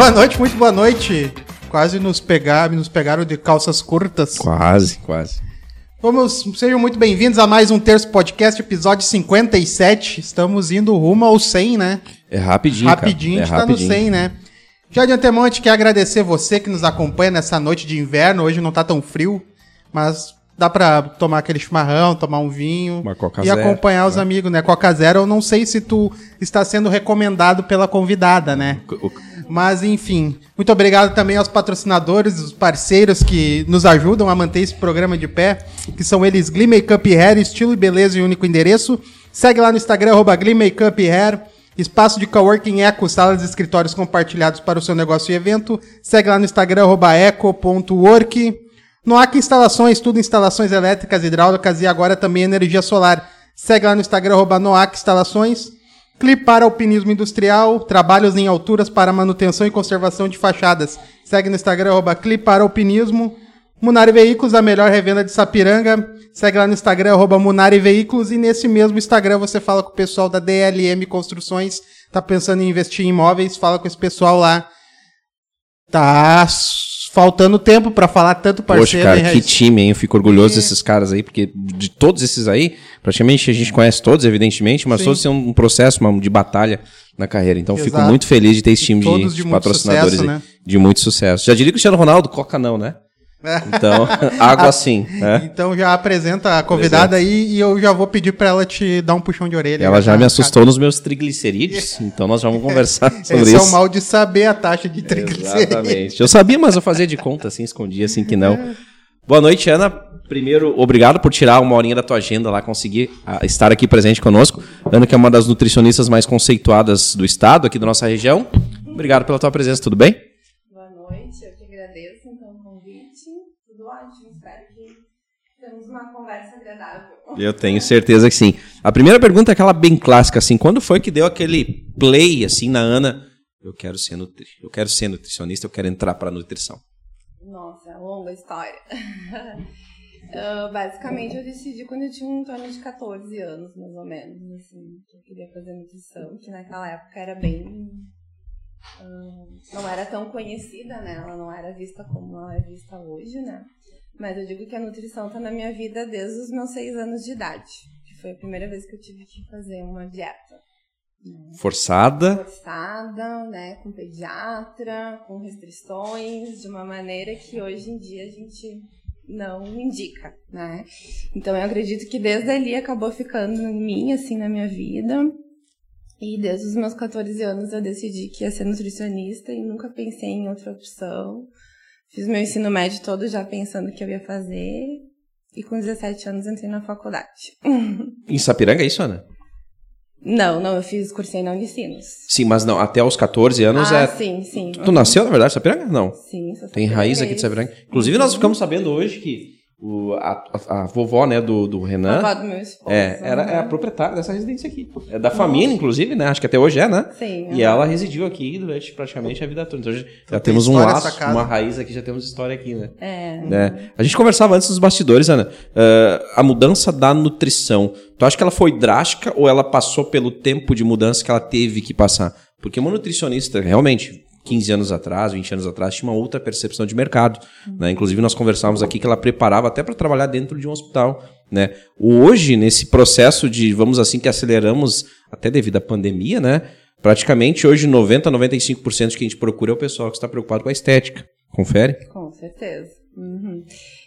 Boa noite, muito boa noite. Quase nos pegaram, nos pegaram de calças curtas. Quase, quase. Vamos, sejam muito bem-vindos a mais um Terço Podcast, episódio 57. Estamos indo rumo ao 100, né? É rapidinho, Rapidinho, cara. a gente tá no 100, né? Já de antemão, a gente quer agradecer você que nos acompanha nessa noite de inverno. Hoje não tá tão frio, mas dá pra tomar aquele chimarrão, tomar um vinho Uma Coca e Zero, acompanhar os né? amigos, né? Coca Zero, eu não sei se tu está sendo recomendado pela convidada, né? O- Mas enfim, muito obrigado também aos patrocinadores, os parceiros que nos ajudam a manter esse programa de pé, que são eles Glee Makeup Hair, estilo e beleza em único endereço. Segue lá no Instagram, arroba Glee Makeup Hair. Espaço de coworking Eco, salas e escritórios compartilhados para o seu negócio e evento. Segue lá no Instagram, arroba eco.work. Noac Instalações, tudo instalações elétricas, hidráulicas e agora também energia solar. Segue lá no Instagram, arroba Noac Instalações. Clipar Alpinismo Industrial, trabalhos em alturas para manutenção e conservação de fachadas. Segue no Instagram, arroba Clipar Alpinismo. Munari Veículos, a melhor revenda de Sapiranga. Segue lá no Instagram, arroba Munari Veículos. E nesse mesmo Instagram você fala com o pessoal da DLM Construções. Tá pensando em investir em imóveis, fala com esse pessoal lá. Tá faltando tempo pra falar tanto Poxa, parceiro, cara, hein, que time, hein? Eu fico orgulhoso desses caras aí, porque de todos esses aí, praticamente a gente conhece todos, evidentemente, mas Sim. todos têm um processo uma- de batalha na carreira. Então eu fico Exato. muito feliz de ter esse time de, de patrocinadores sucesso, aí, né? de muito sucesso. Já diria Cristiano Ronaldo, Coca não, né? É. Então, água sim, né? Então já apresenta a convidada aí e eu já vou pedir pra ela te dar um puxão de orelha. Ela já tá- me assustou nos meus triglicerídeos, então nós já vamos conversar sobre Esse é isso. o mal de saber a taxa de triglicerídeos. Exatamente. Eu sabia, mas eu fazia de conta, assim, escondia, assim que não. Boa noite, Ana. Primeiro, obrigado por tirar uma horinha da tua agenda lá, conseguir ah, estar aqui presente conosco. Ana, que é uma das nutricionistas mais conceituadas do estado, aqui da nossa região. Obrigado pela tua presença, tudo bem? Uma conversa agradável. Eu tenho certeza que sim. A primeira pergunta é aquela bem clássica, assim, quando foi que deu aquele play, assim, na Ana? Eu quero ser, nutri eu quero ser nutricionista, eu quero entrar para nutrição. Nossa, longa história. Ah, basicamente, eu decidi quando eu tinha em torno de 14 anos, mais ou menos, assim, que eu queria fazer nutrição, que naquela época era bem. ah, não era tão conhecida, né? Ela não era vista como ela é vista hoje, né? Mas eu digo que a nutrição tá na minha vida desde os meus 6 anos de idade, que foi a primeira vez que eu tive que fazer uma dieta. Forçada. forçada, né, com pediatra, com restrições, de uma maneira que hoje em dia a gente não indica, né? Então eu acredito que desde ali acabou ficando em mim, assim, na minha vida. E desde os meus 14 anos eu decidi que ia ser nutricionista e nunca pensei em outra opção. Fiz meu ensino médio todo já pensando o que eu ia fazer. E com 17 anos entrei na faculdade. Em Sapiranga é isso, Ana? Não, não, eu fiz cursei na Unicinos. Sim, mas não, até os 14 anos ah, é... sim, sim. Tu nasceu, na verdade, em Sapiranga? Não. Sim, sou Tem raiz aqui de Sapiranga. Inclusive, nós ficamos sabendo hoje que o, a, a- a vovó, né, do, do A Renan, avó do meu esposo. é, era, é a proprietária dessa residência aqui. É da família, inclusive, né? Acho que até hoje é, né? Sim. E ela residiu aqui durante praticamente a vida toda. Então, já, já tem temos um laço, uma raiz aqui, já temos história aqui, né? É. né? A gente conversava antes dos bastidores, Ana. eh, a mudança da nutrição. Tu acha que ela foi drástica ou ela passou pelo tempo de mudança que ela teve que passar? Porque uma nutricionista, realmente, 15 anos atrás, 20 anos atrás, tinha uma outra percepção de mercado. Né? Inclusive, nós conversávamos aqui que ela preparava até para trabalhar dentro de um hospital. Né? Hoje, nesse processo de, vamos assim, que aceleramos, até devido à pandemia, né? praticamente hoje 90, 95% de que a gente procura é o pessoal que está preocupado com a estética. Confere? Com certeza. Uhum.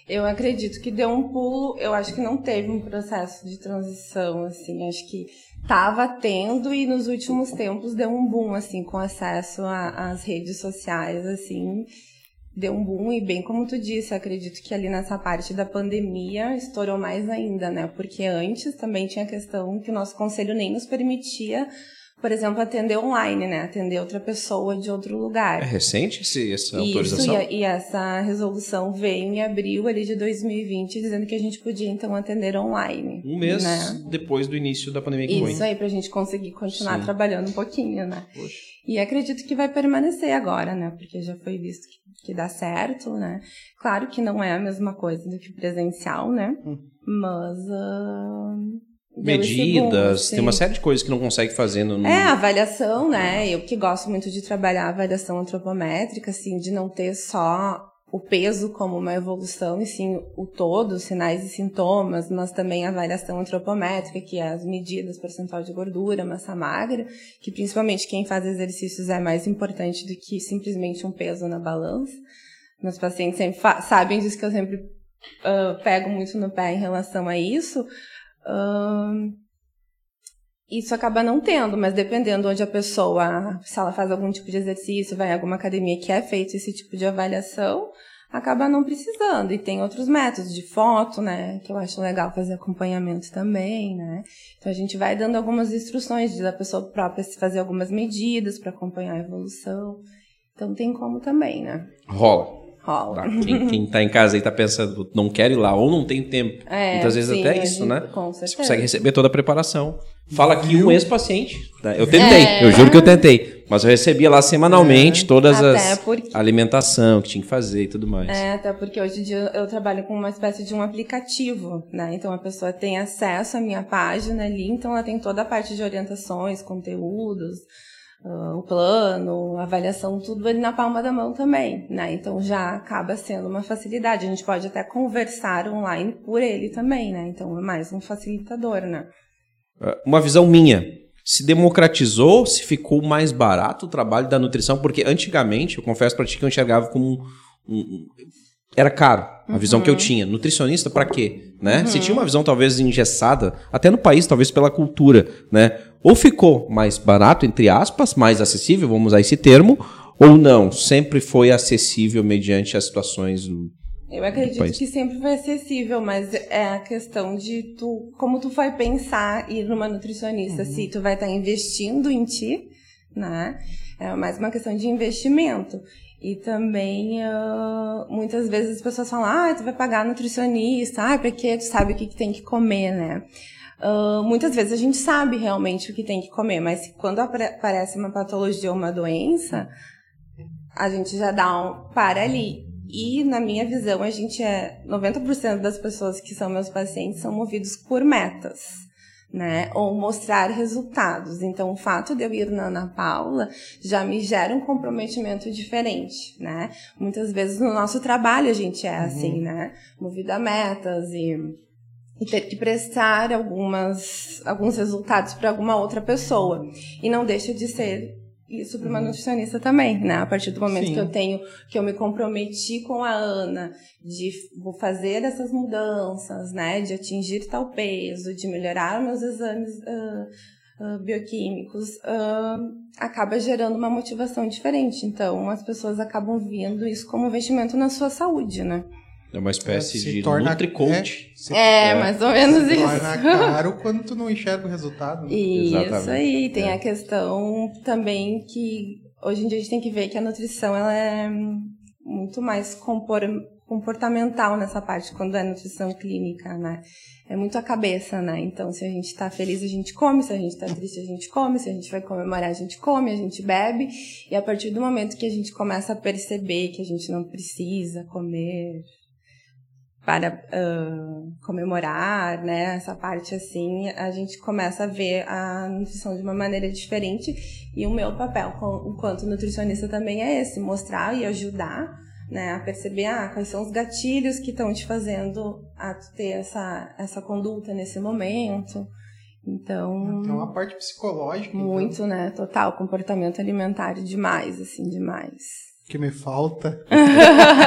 Eu acredito que deu um pulo, eu acho que não teve um processo de transição, assim, acho que tava tendo e nos últimos tempos deu um boom, assim, com acesso às redes sociais, assim, deu um boom e bem como tu disse, acredito que ali nessa parte da pandemia estourou mais ainda, né, porque antes também tinha a questão que o nosso conselho nem nos permitia por exemplo, atender online, né? Atender outra pessoa de outro lugar. É recente esse, essa Isso, autorização? e, a- e essa resolução veio em abril ali de 2020, dizendo que a gente podia então atender online. Um mês né? depois do início da pandemia que Isso foi. aí, pra gente conseguir continuar Sim. trabalhando um pouquinho, né? Poxa. E acredito que vai permanecer agora, né? Porque já foi visto que, que dá certo, né? Claro que não é a mesma coisa do que presencial, né? Hum. Mas boom, Medidas, tem uma série de coisas que não consegue fazer no. É, avaliação, né? Eu que gosto muito de trabalhar a avaliação antropométrica, assim, de não ter só o peso como uma evolução, e sim o todo, sinais e sintomas, mas também a avaliação antropométrica, que é as medidas, percentual de gordura, massa magra, que principalmente quem faz exercícios é mais importante do que simplesmente um peso na balança. Meus pacientes sempre sabem disso que eu sempre ah, pego muito no pé em relação a isso. Isso acaba não tendo, mas dependendo onde a pessoa, se ela faz algum tipo de exercício, vai em alguma academia que é feito esse tipo de avaliação, acaba não precisando. E tem outros métodos de foto, né, que eu acho legal fazer acompanhamento também, né. Então a gente vai dando algumas instruções da pessoa própria se fazer algumas medidas para acompanhar a evolução. Então tem como também, né. Rola. Rola. Tá? Quem, quem tá em casa aí tá pensando, não quero ir lá ou não tem tempo. É, Muitas vezes sim, até isso, gente- né? com Você certeza. consegue receber toda a preparação. Fala aqui um ex-paciente. né? Eu tentei, É. eu juro que eu tentei. Mas eu recebia lá semanalmente todas Até as porque- alimentação que tinha que fazer e tudo mais. É, até porque hoje em dia eu trabalho com uma espécie de um aplicativo, né? Então a pessoa tem acesso à minha página ali, então ela tem toda a parte de orientações, conteúdos, o plano, a avaliação, tudo ali na palma da mão também, né? Então já acaba sendo uma facilidade. A gente pode até conversar online por ele também, né? Então é mais um facilitador, né? Uh, Uma visão minha. Se democratizou, se ficou mais barato o trabalho da nutrição, porque antigamente, eu confesso pra ti que eu enxergava como um- um- era caro a visão que eu tinha. Nutricionista pra quê? Né? Se tinha uma visão talvez engessada, até no país, talvez pela cultura, né? Ou ficou mais barato, entre aspas, mais acessível, vamos usar esse termo, ou não, sempre foi acessível mediante as situações do, Eu acredito país. que sempre foi acessível, mas é a questão de tu, como tu vai pensar ir numa nutricionista, se tu vai estar investindo em ti, né? É mais uma questão de investimento. E também, ah, muitas vezes as pessoas falam, ah, tu vai pagar nutricionista, ah, porque tu sabe o que, que tem que comer, né? Ah, muitas vezes a gente sabe realmente o que tem que comer, mas quando apare- aparece uma patologia ou uma doença, a gente já dá um para ali. E, na minha visão, a gente é. 90% das pessoas que são meus pacientes são movidos por metas, né? Ou mostrar resultados. Então, o fato de eu ir na Ana Paula já me gera um comprometimento diferente, né? Muitas vezes no nosso trabalho a gente é assim, né? Movido a metas e e ter que prestar algumas, alguns resultados para alguma outra pessoa. E não deixa de ser isso para uma nutricionista também, né? A partir do momento Sim. que eu tenho, que eu me comprometi com a Ana de vou fazer essas mudanças, né? De atingir tal peso, de melhorar meus exames ah, ah, bioquímicos, ah, acaba gerando uma motivação diferente. Então, as pessoas acabam vendo isso como investimento na sua saúde, né? É uma espécie Se de torna- Nutri-Coach. é, se- É, mais ou menos se isso. torna caro quando tu não enxerga o resultado. né? Isso Exatamente. aí, tem É. a questão também que hoje em dia a gente tem que ver que a nutrição ela é muito mais compor- comportamental nessa parte quando é nutrição clínica, né? É muito a cabeça, né? Então, se a gente tá feliz, a gente come, se a gente tá triste, a gente come, se a gente vai comemorar, a gente come, a gente bebe. E a partir do momento que a gente começa a perceber que a gente não precisa comer para ah, comemorar, né? Essa parte assim, a gente começa a ver a nutrição de uma maneira diferente. E o meu papel enquanto nutricionista também é esse, mostrar e ajudar, né, a perceber ah, quais são os gatilhos que estão te fazendo a ter essa, essa conduta nesse momento. Então, Tem uma parte psicológica então, muito, né? Total, comportamento alimentar demais, assim, demais. Que me falta.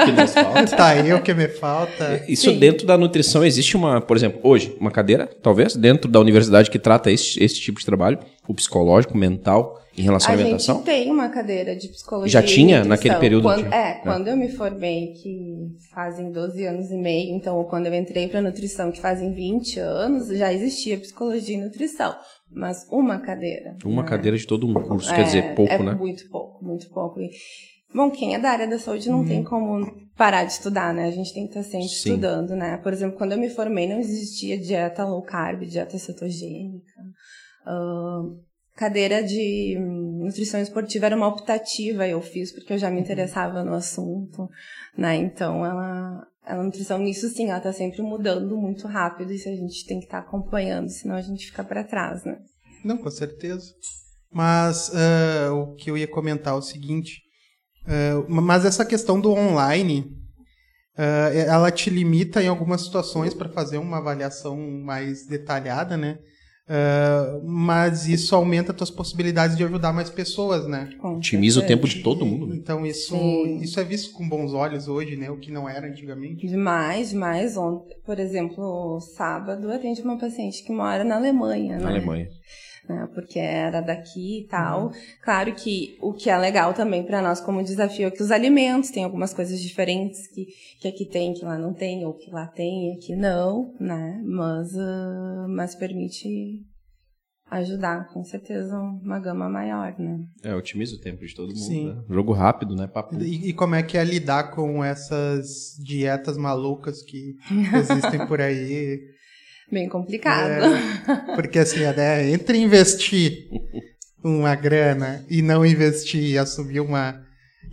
que nos falta. Tá eu que me falta. Isso Sim. dentro da nutrição existe uma, por exemplo, hoje, uma cadeira, talvez, dentro da universidade que trata esse, esse tipo de trabalho, o psicológico, mental, em relação à A alimentação? gente tem uma cadeira de psicologia. Já tinha naquele período? Quando, Tinha. é, quando eu me formei, que fazem 12 anos e meio, então quando eu entrei para nutrição, que fazem 20 anos, já existia psicologia e nutrição. Mas uma cadeira. Uma né? cadeira de todo um curso, É, quer dizer, pouco, é né? Muito pouco, muito pouco. E, bom, quem é da área da saúde não Uhum. tem como parar de estudar, né? A gente tem que estar sempre Sim. estudando, né? Por exemplo, quando eu me formei, não existia dieta low carb, dieta cetogênica. Ahn, cadeira de hum, nutrição esportiva era uma optativa, eu fiz porque eu já Uhum. me interessava no assunto, né? Então, ela a nutrição nisso sim, ela tá sempre mudando muito rápido e a gente tem que estar tá acompanhando, senão a gente fica para trás, né? Não, com certeza. Mas uh, o que eu ia comentar é o seguinte, uh, mas essa questão do online, uh, ela te limita em algumas situações para fazer uma avaliação mais detalhada, né? Uh, mas isso aumenta as tuas possibilidades de ajudar mais pessoas, né? Otimiza o tempo de todo mundo. Né? Então isso, isso é visto com bons olhos hoje, né? O que não era antigamente. Demais, demais. Ontem, por exemplo, sábado, atende uma paciente que mora na Alemanha, na né? Alemanha né? Porque era daqui e tal. Uhum. Claro que o que é legal também para nós como desafio é que os alimentos têm algumas coisas diferentes que, que aqui tem, que lá não tem, ou que lá tem e aqui não, né? Mas, uh, mas permite ajudar, com certeza, uma gama maior, né? É, otimiza o tempo de todo mundo, Sim. Né? Jogo rápido, né? Papo. E, e, como é que é lidar com essas dietas malucas que existem por aí? Bem complicado. É, porque assim, né, entre investir uma grana e não investir e assumir uma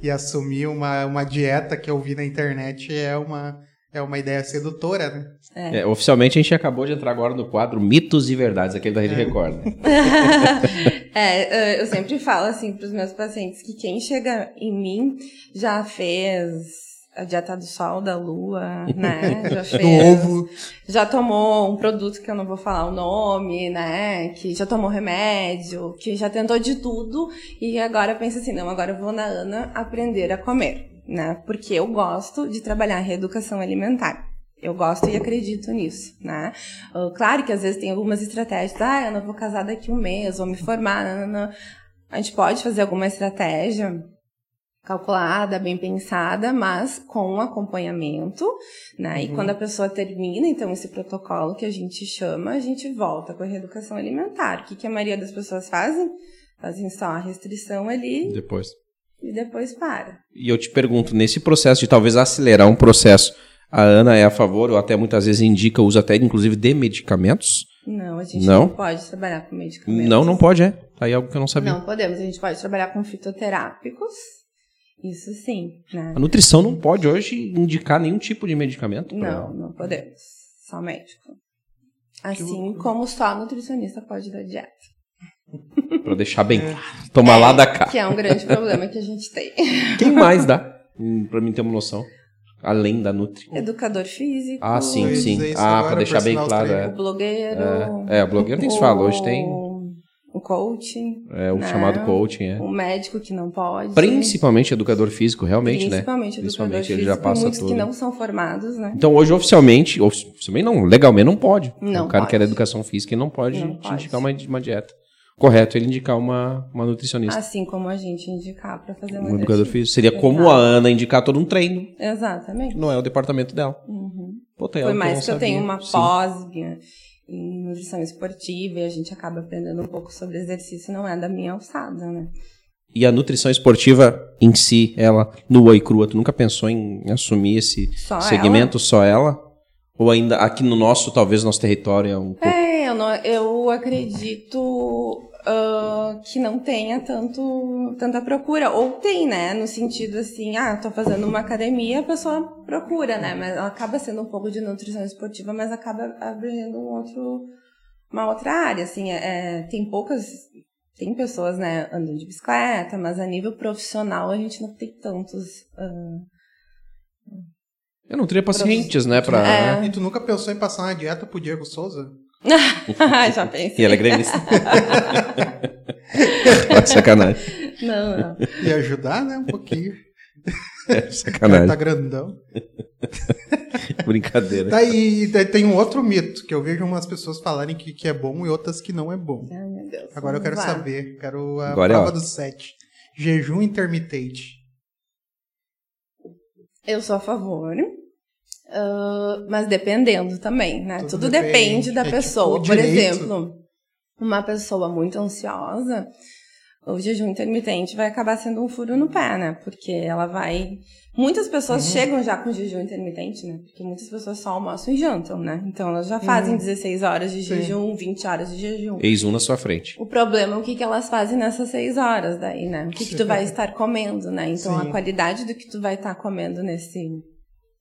e assumir uma, uma dieta que eu vi na internet é uma é uma ideia sedutora, né? É. É, oficialmente a gente acabou de entrar agora no quadro Mitos e Verdades, aquele da Rede é. Record. Né? é, eu sempre falo assim para os meus pacientes que quem chega em mim já fez a dieta do sol, da lua, né? Já fez. do ovo. Já tomou um produto que eu não vou falar o nome, né? Que já tomou remédio, que já tentou de tudo e agora pensa assim, não, agora eu vou na Ana aprender a comer, né? Porque eu gosto de trabalhar em reeducação alimentar. Eu gosto e acredito nisso, né? Uh, claro que às vezes tem algumas estratégias, ah, eu não vou casar daqui um mês, vou me formar, não, não, não. A gente pode fazer alguma estratégia, calculada, bem pensada, mas com acompanhamento, né? Uhum. E quando a pessoa termina, então, esse protocolo que a gente chama, a gente volta com a reeducação alimentar. O que, que a maioria das pessoas fazem? Fazem só a restrição ali. Depois. E depois para. E eu te pergunto, nesse processo de talvez acelerar um processo, a Ana é a favor, ou até muitas vezes indica o uso até, inclusive, de medicamentos? Não, a gente não, não pode trabalhar com medicamentos. Não, não pode, é. Aí algo que eu não sabia. Não podemos, a gente pode trabalhar com fitoterápicos, isso sim. Né? A nutrição não pode hoje indicar nenhum tipo de medicamento? Pra... Não, não podemos. Só médico. Assim como só a nutricionista pode dar dieta. Pra deixar bem claro. Tomar é, lá da cá. Que é um grande problema que a gente tem. Quem mais dá? Hum, pra mim ter uma noção. Além da Nutri. Educador físico. Ah, sim, sim. Ah, pra deixar bem claro. É. O blogueiro. É, é o blogueiro tem que se falar. Hoje tem o coaching. É, o né? chamado coaching, é. O médico que não pode. Principalmente educador físico, realmente, Principalmente né? Principalmente educador ele já passa muitos tudo. que não são formados, né? Então hoje oficialmente, oficialmente não, legalmente não pode. Não O cara pode. que era educação física, ele não pode não te pode. indicar uma, uma dieta. Correto ele indicar uma, uma nutricionista. Assim como a gente indicar para fazer uma um educador físico. Seria como a Ana indicar todo um treino. Exatamente. Não é o departamento dela. Uhum. Pô, Foi mais que, que eu tenho uma pós em nutrição esportiva e a gente acaba aprendendo um pouco sobre exercício, não é da minha alçada, né? E a nutrição esportiva em si, ela nua e crua, tu nunca pensou em assumir esse só segmento, ela? só ela? Ou ainda aqui no nosso, talvez nosso território é um pouco... É, eu, não, eu acredito uh, que não tenha tanto, tanta procura. Ou tem, né? No sentido assim, ah, tô fazendo uma academia, a pessoa procura, né? Mas ela acaba sendo um pouco de nutrição esportiva, mas acaba abrindo um outro, uma outra área, assim. É, é tem poucas... Tem pessoas, né, andando de bicicleta, mas a nível profissional a gente não tem tantos... Uh, eu não teria pacientes, né, pra... É. E tu nunca pensou em passar uma dieta pro Diego Souza? Já pensei. E ela é gremista. sacanagem. Não, não. E ajudar, né? Um pouquinho. É, sacanagem. tá grandão. Brincadeira. Tá, e tem um outro mito que eu vejo umas pessoas falarem que, que é bom e outras que não é bom. Ai, meu Deus. Agora eu quero vai. saber. Quero a Agora é prova é dos sete. Jejum intermitente. Eu sou a favor. Uh, mas dependendo também, né? Tudo, Tudo depende, depende da é tipo pessoa. Tipo Por exemplo, uma pessoa muito ansiosa, o jejum intermitente vai acabar sendo um furo no pé, né? Porque ela vai. Muitas pessoas uhum. chegam já com jejum intermitente, né? Porque muitas pessoas só almoçam e jantam, né? Então elas já fazem uhum. 16 horas de jejum, Sim. 20 horas de jejum. Eis um na sua frente. O problema é o que, que elas fazem nessas 6 horas daí, né? O que, que tu vai estar comendo, né? Então Sim. a qualidade do que tu vai estar comendo nesse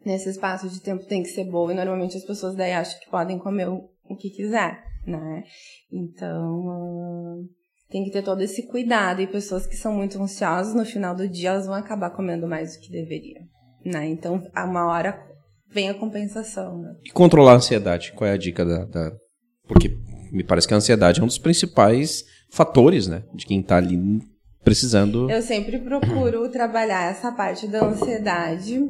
nesse espaço de tempo tem que ser boa e normalmente as pessoas daí acham que podem comer o, o que quiser, né? Então, uh, tem que ter todo esse cuidado e pessoas que são muito ansiosas no final do dia elas vão acabar comendo mais do que deveriam, né? Então, a uma hora vem a compensação, né? E controlar a ansiedade, qual é a dica da, da... porque me parece que a ansiedade é um dos principais fatores, né, de quem está ali precisando. Eu sempre procuro trabalhar essa parte da ansiedade,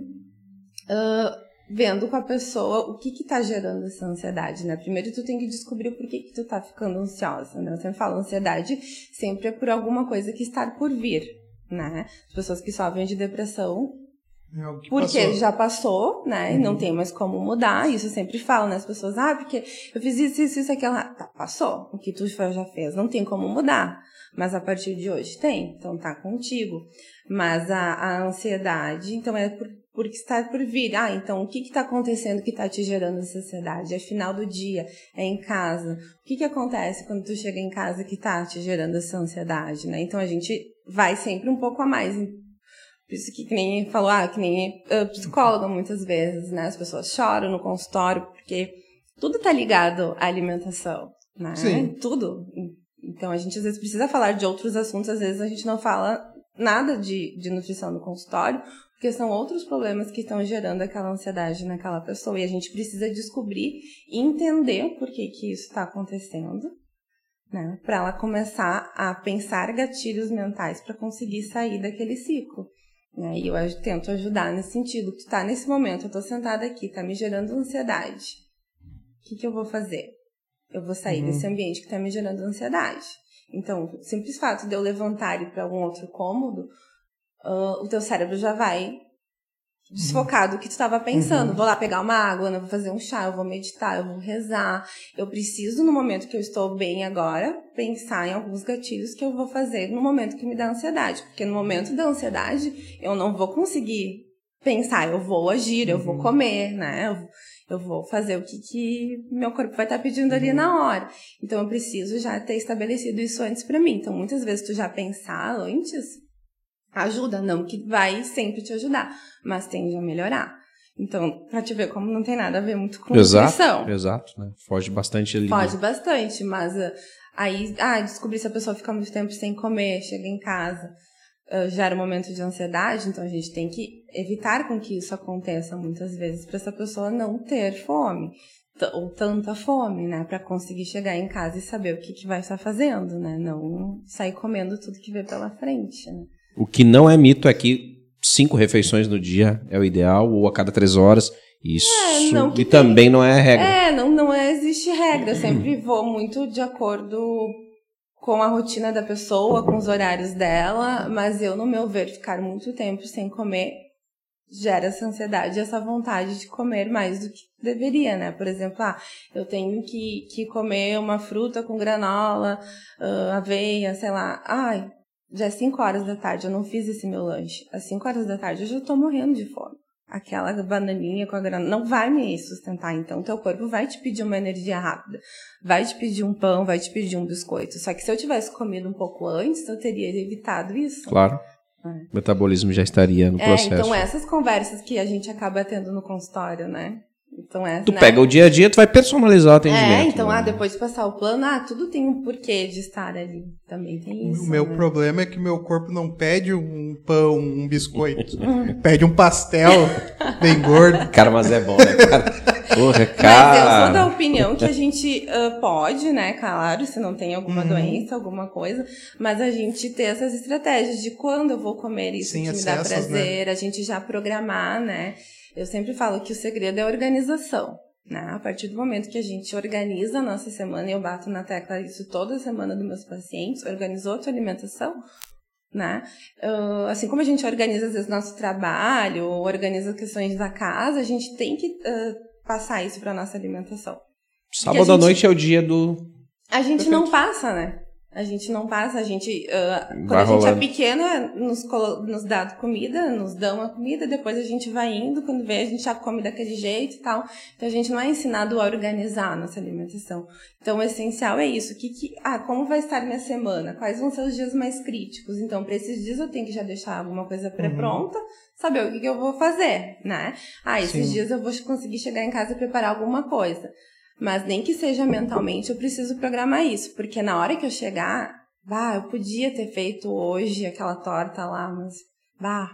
uh, vendo com a pessoa o que que tá gerando essa ansiedade, né? Primeiro tu tem que descobrir o porquê que tu tá ficando ansiosa, né? Eu sempre falo, ansiedade sempre é por alguma coisa que está por vir, né? As pessoas que sofrem de depressão É que porque passou. já passou, né? E não tem mais como mudar. Isso eu sempre falo, né? As pessoas, ah, porque eu fiz isso, isso, isso, aquilo. Ah, Tá, passou. O que tu já fez não tem como mudar. Mas a partir de hoje tem. Então tá contigo. Mas a, a ansiedade, então é por, por que está por vir. Ah, então o que que tá acontecendo que tá te gerando essa ansiedade? É final do dia, é em casa. O que que acontece quando tu chega em casa que tá te gerando essa ansiedade, né? Então a gente vai sempre um pouco a mais por isso que, que nem falou, ah, que nem uh, psicóloga muitas vezes, né? As pessoas choram no consultório porque tudo tá ligado à alimentação, né? Sim. Tudo. Então a gente às vezes precisa falar de outros assuntos, às vezes a gente não fala nada de, de nutrição no consultório, porque são outros problemas que estão gerando aquela ansiedade naquela pessoa. E a gente precisa descobrir e entender por que, que isso está acontecendo, né? Para ela começar a pensar gatilhos mentais para conseguir sair daquele ciclo. Né? E eu tento ajudar nesse sentido. Tu tá nesse momento, eu tô sentada aqui, tá me gerando ansiedade. O que, que eu vou fazer? Eu vou sair desse ambiente que tá me gerando ansiedade. Então, o simples fato de eu levantar e ir para algum outro cômodo, ah, o teu cérebro já vai desfocar do que tu estava pensando. Vou lá pegar uma água, né? vou fazer um chá, eu vou meditar, eu vou rezar. Eu preciso, no momento que eu estou bem agora, pensar em alguns gatilhos que eu vou fazer no momento que me dá ansiedade. Porque no momento da ansiedade, eu não vou conseguir pensar, eu vou agir, eu vou comer, né? Eu, eu vou fazer o que, que meu corpo vai estar pedindo ali na hora. Então eu preciso já ter estabelecido isso antes pra mim. Então muitas vezes tu já pensar antes ajuda, não que vai sempre te ajudar, mas tende a melhorar. Então, pra te ver como não tem nada a ver muito com nutrição. Exato, exato, né? Foge bastante ali. Pode bastante, mas ah, aí, ah, descobrir se a pessoa fica muito tempo sem comer, chega em casa, ah, gera um momento de ansiedade, então a gente tem que evitar com que isso aconteça muitas vezes para essa pessoa não ter fome ou tanta fome, né, para conseguir chegar em casa e saber o que, que vai estar fazendo, né, não sair comendo tudo que vê pela frente, né. O que não é mito é que cinco refeições no dia é o ideal, ou a cada três horas. Isso É, não e tem- também não é regra. É, não, não é- existe regra. Eu sempre vou muito de acordo com a rotina da pessoa, com os horários dela, mas eu, no meu ver, ficar muito tempo sem comer gera essa ansiedade, essa vontade de comer mais do que deveria, né? Por exemplo, ah, eu tenho que, que comer uma fruta com granola, ah, aveia, sei lá. Ai, já é 5 horas da tarde, eu não fiz esse meu lanche. Às 5 horas da tarde eu já tô morrendo de fome aquela bananinha com a granola não vai me sustentar. Então, teu corpo vai te pedir uma energia rápida, vai te pedir um pão, vai te pedir um biscoito. Só que se eu tivesse comido um pouco antes, eu teria evitado isso. Claro. O metabolismo já estaria no É, processo. então essas conversas que a gente acaba tendo no consultório, né? Então é, Tu né? pega o dia a dia, tu vai personalizar o atendimento. É, então, né? ah, depois de passar o plano, ah, tudo tem um porquê de estar ali. Também tem isso. O meu né? problema é que meu corpo não pede um pão, um biscoito. pede um pastel bem gordo. Cara, mas é bom, né, cara? Porra, Mas eu sou cara. da opinião que a gente ah, pode, né, claro, se não tem Uhum. alguma doença, alguma coisa, mas a gente ter essas estratégias de quando eu vou comer isso Sem que me dá excessos, né? prazer, a gente já programar, né? Eu sempre falo que o segredo é a organização. Né? A partir do momento que a gente organiza a nossa semana, e eu bato na tecla isso toda semana dos meus pacientes, organizou a tua alimentação, né? Ah, assim como a gente organiza às vezes nosso trabalho, organiza questões da casa, a gente tem que ah, passar isso para nossa alimentação. Sábado à noite é o dia do. A gente Perfeito. não passa, né? A gente não passa, a gente. ah, quando Vai a gente rolando. é pequena, nos, nos dá comida, nos dão a comida, depois a gente vai indo, quando vê, a gente já come daquele jeito e tal. Então a gente não é ensinado a organizar a nossa alimentação. Então o essencial é isso. Que, que, ah, como vai estar minha semana? Quais vão ser os dias mais críticos? Então, para esses dias eu tenho que já deixar alguma coisa pré-pronta, saber o que, que eu vou fazer, né? Ah, esses Sim. dias eu vou conseguir chegar em casa e preparar alguma coisa. Mas nem que seja mentalmente, eu preciso programar isso, porque na hora que eu chegar, bah, eu podia ter feito hoje aquela torta lá, mas bah,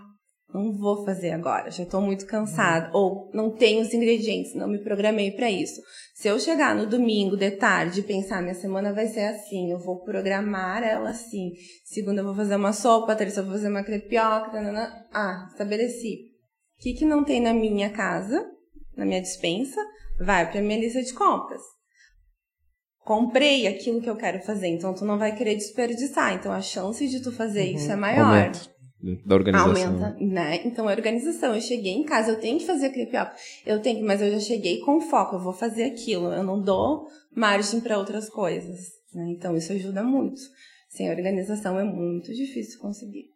não vou fazer agora, já tô muito cansada. Ou não tenho os ingredientes, não me programei para isso. Se eu chegar no domingo de tarde e pensar, minha semana vai ser assim, eu vou programar ela assim. Segunda eu vou fazer uma sopa, terça eu vou fazer uma crepioca, tanana. ah, estabeleci. O que, que não tem na minha casa, na minha dispensa, vai para minha lista de compras. Comprei aquilo que eu quero fazer, então tu não vai querer desperdiçar. Então a chance de tu fazer isso é maior. Aumenta. Da organização. Aumenta, né? Então, a organização. Eu cheguei em casa, eu tenho que fazer crepioca. Eu tenho que, mas eu já cheguei com foco, eu vou fazer aquilo. Eu não dou margem para outras coisas. Né? Então, isso ajuda muito. Sem organização é muito difícil conseguir.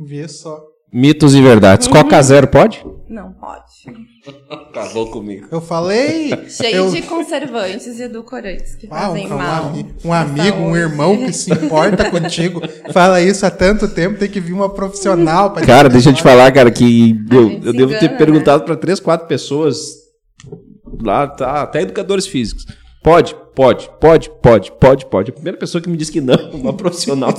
Vê só. Mitos e verdades. Coca zero pode? Não pode. Acabou comigo. Eu falei. Cheio eu... de conservantes e edulcorantes que Ah, fazem um, um mal. um amigo, um saúde. irmão que se importa contigo, fala isso há tanto tempo, tem que vir uma profissional pra Cara, deixa eu te falar, cara, que eu, gente eu devo ter engana, perguntado pra três, quatro pessoas lá, tá, até educadores físicos. Pode, pode, pode, pode, pode, pode. A primeira pessoa que me disse que não, uma profissional.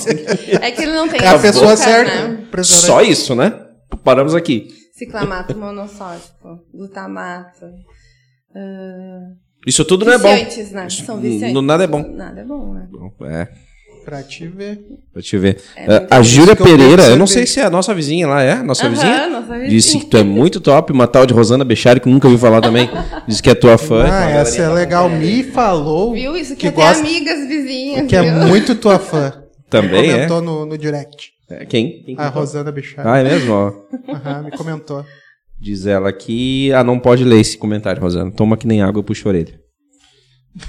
É que ele não tem É a pessoa certa. Né? Só isso, né? Paramos aqui. Ciclamato monossódico, glutamato. ah, Isso tudo não é bom. viciantes, né? São viciantes. Nada é bom. Nada é bom, né? É, Pra te ver. pra te ver. É Ah, a Júlia que eu Pereira, eu não sei se é a nossa vizinha lá, é? Nossa Aham, vizinha? nossa vizinha. Disse que tu é muito top, uma tal de Rosana Bechari, que nunca ouviu falar também. Disse que é tua fã. Ah, essa é galerinha legal. Me falou Viu? Isso que, que até gosta, amigas vizinhas. que é viu? muito tua fã. Também é? Comentou no, no direct. É, Quem? Quem A? Rosana Bichar. Ah, é mesmo? Ó. Aham, me comentou. Diz ela que. Ah, não pode ler esse comentário, Rosana. Toma que nem água, puxa a orelha.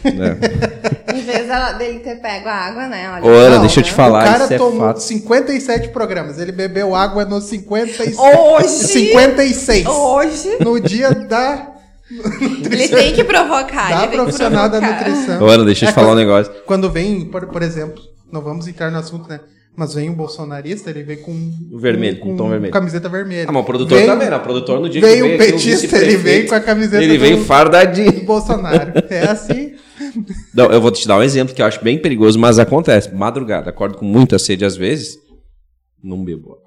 É. Em vez dele ter pego a água, né? Olha, Ana, Não, deixa eu te o falar, cara isso é tomou fato. 57 programas. Ele bebeu água no 56. Hoje! 56. Hoje, No dia da. ele tem que provocar. Da ele tem que profissional da provocar. nutrição. Ô, Ana, deixa eu É te falar um quando- negócio. Quando vem, por, por exemplo, não vamos entrar no assunto, né? Mas vem um bolsonarista, ele vem com. O vermelho, com tom vermelho. Camiseta vermelha. Ah, mas o produtor Vem- também, né? O produtor no dia Veio que um veio aqui, o petista, ele veio com a camiseta Ele veio do- fardadinho. do Bolsonaro. É assim. Não, eu vou te dar um exemplo que eu acho bem perigoso, mas acontece. Madrugada, acordo com muita sede às vezes, não bebo água.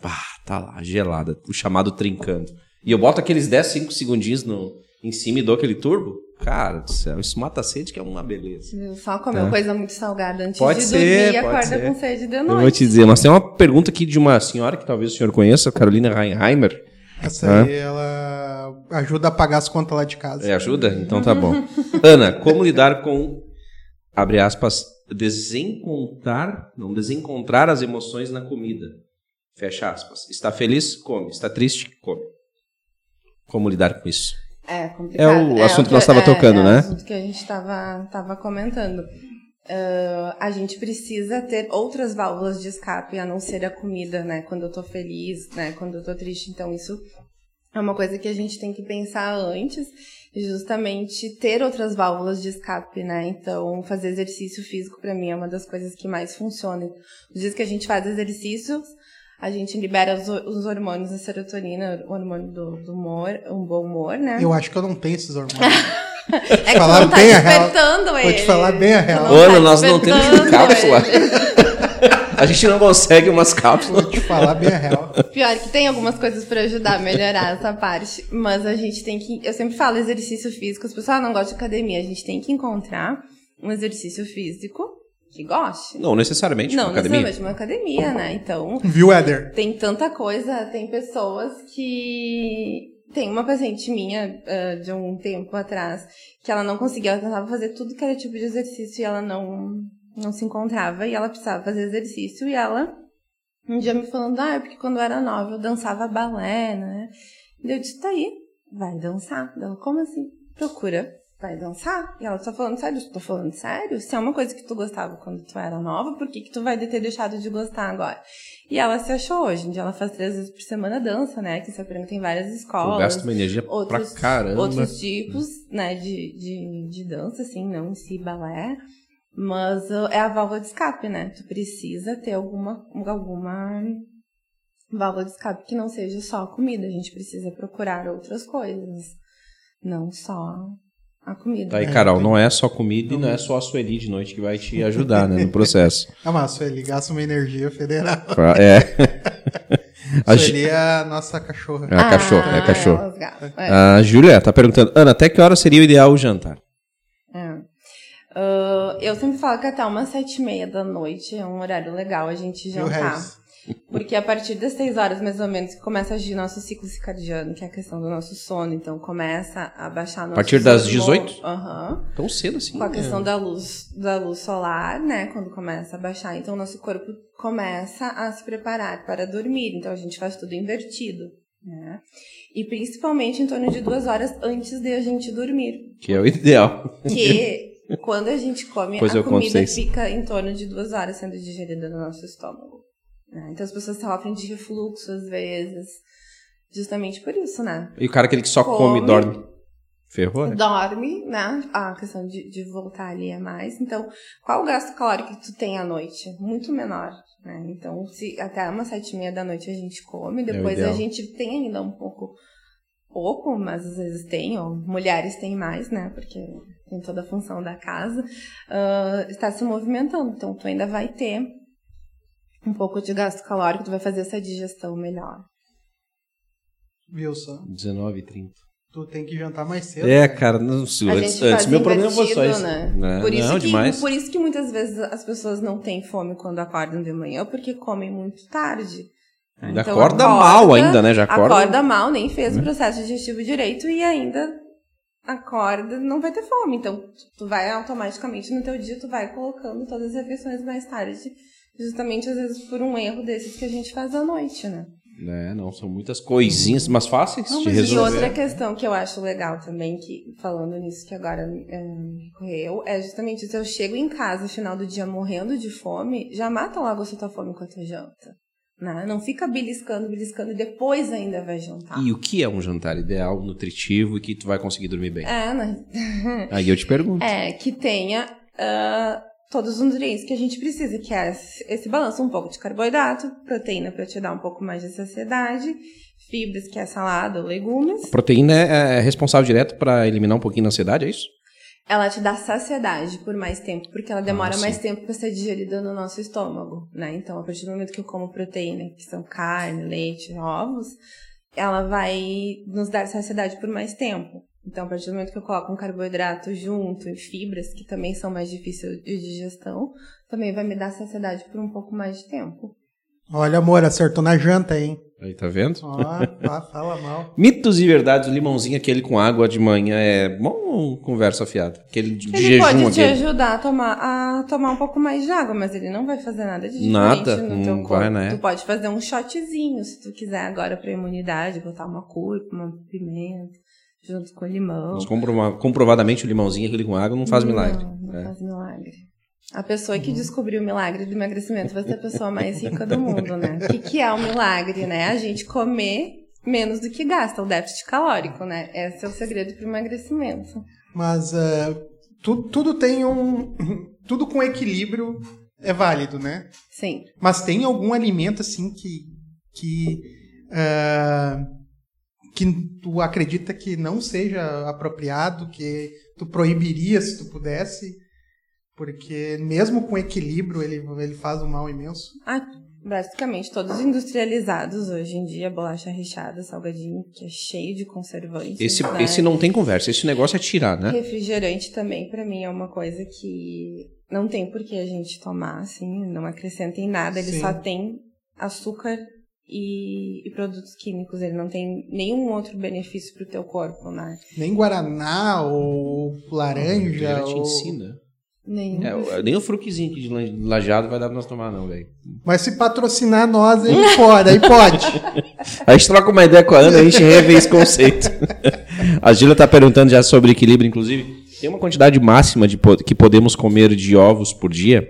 Pá, tá lá, gelada, o chamado trincando. E eu boto aqueles 10, 5 segundinhos no, em cima e dou aquele turbo. Cara do céu, isso mata a sede que é uma beleza. Só comeu Tá. coisa muito salgada antes Pode de ser, dormir e acorda ser. com sede de Eu vou noite. te dizer, mas tem uma pergunta aqui de uma senhora que talvez o senhor conheça, Carolina Reinheimer. Essa aí, ela ajuda a pagar as contas lá de casa. É, ajuda? Então tá bom. Ana, como lidar com, abre aspas, desencontrar, não, desencontrar as emoções na comida? Fecha aspas. Está feliz? Come. Está triste? Come. Como lidar com isso? É complicado. É o assunto que nós que- tava tocando, é né? o assunto que a gente tava, tava comentando. Ah, a gente precisa ter outras válvulas de escape a não ser a comida, né? Quando eu tô feliz, né? Quando eu tô triste. Então, isso é uma coisa que a gente tem que pensar antes, justamente ter outras válvulas de escape, né? Então, fazer exercício físico pra mim é uma das coisas que mais funciona. Os dias que a gente faz exercícios, a gente libera os, os hormônios, a serotonina, o hormônio do, do humor, um bom humor, né? Eu acho que eu não tenho esses hormônios. É que tu falar não tá bem a real. despertando ele. Vou te falar bem a real. Ana, tá nós não temos despertando cápsula. A gente não consegue umas cápsulas. Vou te falar bem a real. Pior que tem algumas coisas pra ajudar a melhorar essa parte, mas a gente tem que, eu sempre falo exercício físico, as pessoas ah, não gostam de academia, a gente tem que encontrar um exercício físico que goste. Não necessariamente Não, uma academia. necessariamente uma academia, né? Então, Viu, Éder? tem tanta coisa, tem pessoas que. Tem uma paciente minha ah, de um tempo atrás que ela não conseguia, ela tentava fazer tudo que era tipo de exercício e ela não, não se encontrava e ela precisava fazer exercício e ela um dia me falando, ah, é porque quando eu era nova eu dançava balé, né? E eu disse, tá aí, vai dançar. Ela, como assim? Procura, vai dançar. E ela tá falando sério, eu tô falando sério? Se é uma coisa que tu gostava quando tu era nova, por que que tu vai ter deixado de gostar agora? E ela se achou hoje, em dia ela faz três vezes por semana dança, né? Que se aprende tem várias Eu escolas. gasto uma energia Outros, pra caramba. outros tipos, né, de, de, de dança, assim, não em si balé. Mas uh, é a válvula de escape, né? Tu precisa ter alguma, alguma válvula de escape que não seja só a comida. A gente precisa procurar outras coisas, não só a comida. Aí, Carol, não é só comida e não é só a Sueli de noite que vai te ajudar né, no processo. Ah, mas a Sueli gasta uma energia federal. É. A Sueli é a nossa cachorra. É a cachorra, é a cachorra. elas gastam, é. A Júlia tá perguntando, Ana, até que hora seria o ideal o jantar? É. Ah, eu sempre falo que até umas sete e meia da noite é um horário legal a gente jantar. Porque a partir das seis horas, mais ou menos, que começa a agir nosso ciclo circadiano, que é a questão do nosso sono. Então, começa a baixar nosso partir das hormônio- 18? Aham. Tão cedo assim. Com a questão da luz, da luz solar, né? Quando começa a baixar. Então, o nosso corpo começa a se preparar para dormir. Então, a gente faz tudo invertido, né? E principalmente em torno de duas horas antes de a gente dormir. Que é o ideal. Que quando a gente come, Pois a comida fica em torno de duas horas sendo digerida no nosso estômago. né? Então as pessoas sofrem de refluxo às vezes. Justamente por isso, né? E o cara aquele que só come, e Come. dorme. Ferrou, né? Dorme, né? A questão de, de voltar ali é mais. Então, qual o gasto calórico que tu tem à noite? Muito menor, né? Então, se até umas sete e meia da noite a gente come, depois É a gente tem ainda um pouco, pouco, mas às vezes tem, ou mulheres têm mais, né? Porque tem toda a função da casa, ah, está se movimentando. Então, tu ainda vai ter um pouco de gasto calórico, tu vai fazer essa digestão melhor. Viu só? 19 e 30. Tu tem que jantar mais cedo. É, né? cara, não, se A antes, gente antes meu problema foi só isso. Né? Né? Por, isso não, que, demais. por isso que muitas vezes as pessoas não têm fome quando acordam de manhã, porque comem muito tarde. Ainda Então, acorda mal ainda, né? Já acorda. Acorda mal, nem fez o processo digestivo direito e ainda acorda, não vai ter fome. Então, tu vai automaticamente no teu dia, tu vai colocando todas as refeições mais tarde. Justamente, às vezes, por um erro desses que a gente faz à noite, né? É, não, são muitas coisinhas, mas fáceis Não, de mas E resolver. outra questão que eu acho legal também, que falando nisso que agora é, me correu, é justamente se eu chego em casa no final do dia morrendo de fome, já mata logo essa tua fome enquanto janta. Né? Não fica beliscando, beliscando e depois ainda vai jantar. E o que é um jantar ideal, nutritivo e que tu vai conseguir dormir bem? É, né? Aí eu te pergunto. É, que tenha ah, todos os nutrientes que a gente precisa, que é esse, balanço, um pouco de carboidrato, proteína para te dar um pouco mais de saciedade, fibras, que é salada, legumes. A proteína é é responsável direto para eliminar um pouquinho da ansiedade, é isso? Ela te dá saciedade por mais tempo, porque ela demora Ah, mais tempo para ser digerida no nosso estômago, né? Então, a partir do momento que eu como proteína, que são carne, leite, ovos, ela vai nos dar saciedade por mais tempo. Então, a partir do momento que eu coloco um carboidrato junto e fibras, que também são mais difíceis de digestão, também vai me dar saciedade por um pouco mais de tempo. Olha, amor, acertou na janta, hein? Aí, tá vendo? Ó, fala mal. Mitos e verdades, o limãozinho aquele com água de manhã é bom conversa fiada? Aquele de, Ele jejum pode te aquele. ajudar a tomar, a tomar um pouco mais de água, mas ele não vai fazer nada de diferente Nada, no não teu vai, corpo. né? Tu pode fazer um shotzinho, se tu quiser agora pra imunidade, botar uma cúrcuma, uma pimenta, junto com limão. Mas comprova- comprovadamente o limãozinho aquele com água não faz milagre. Não, não É. faz milagre. A pessoa que descobriu o milagre do emagrecimento vai ser a pessoa mais rica do mundo, né? O que, que é o milagre, né? A gente comer menos do que gasta, o déficit calórico, né? Esse é o segredo pro emagrecimento. Mas é, tu- tudo tem um. Tudo com equilíbrio é válido, né? Sim. Mas tem algum alimento assim que. que. é, que tu acredita que não seja apropriado, que tu proibiria se tu pudesse? Porque mesmo com equilíbrio ele, ele faz um mal imenso. Ah, basicamente, todos industrializados hoje em dia, bolacha recheada, salgadinho, que é cheio de conservantes. Esse, né? esse não tem conversa, esse negócio é tirar, né? Refrigerante também, pra mim, é uma coisa que não tem por que a gente tomar, assim, não acrescenta em nada, ele Sim. só tem açúcar e, e produtos químicos, ele não tem nenhum outro benefício pro teu corpo, né? Nem guaraná ou laranja. Refrigerante ou... em Nenhum. É, nem o fruquezinho aqui de lajado vai dar pra nós tomar, não, velho. Mas se patrocinar nós, ele pode, aí pode. A gente troca uma ideia com a Ana e a gente revê esse conceito. A Gila tá perguntando já sobre equilíbrio, inclusive. Tem uma quantidade máxima de po- que podemos comer de ovos por dia?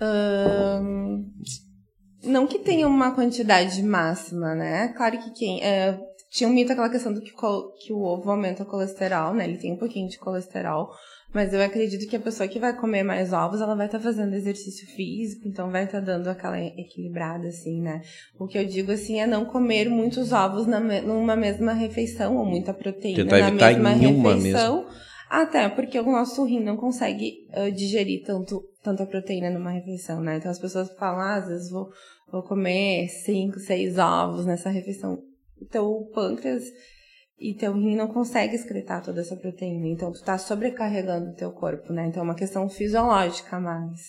Ahn, não que tenha uma quantidade máxima, né? Claro que quem. é, tinha um mito aquela questão do que, que o ovo aumenta o colesterol, né? Ele tem um pouquinho de colesterol. Mas eu acredito que a pessoa que vai comer mais ovos, ela vai estar tá fazendo exercício físico, então vai estar tá dando aquela equilibrada, assim, né? O que eu digo, assim, é não comer muitos ovos na, numa mesma refeição, ou muita proteína Tentar na mesma refeição. mesmo. Até porque o nosso rim não consegue uh, digerir tanto, tanta proteína numa refeição, né? Então as pessoas falam, ah, às vezes vou, vou comer cinco, seis ovos nessa refeição. Então o pâncreas e teu rim não consegue excretar toda essa proteína. Então, tu tá sobrecarregando o teu corpo, né? Então, é uma questão fisiológica mais.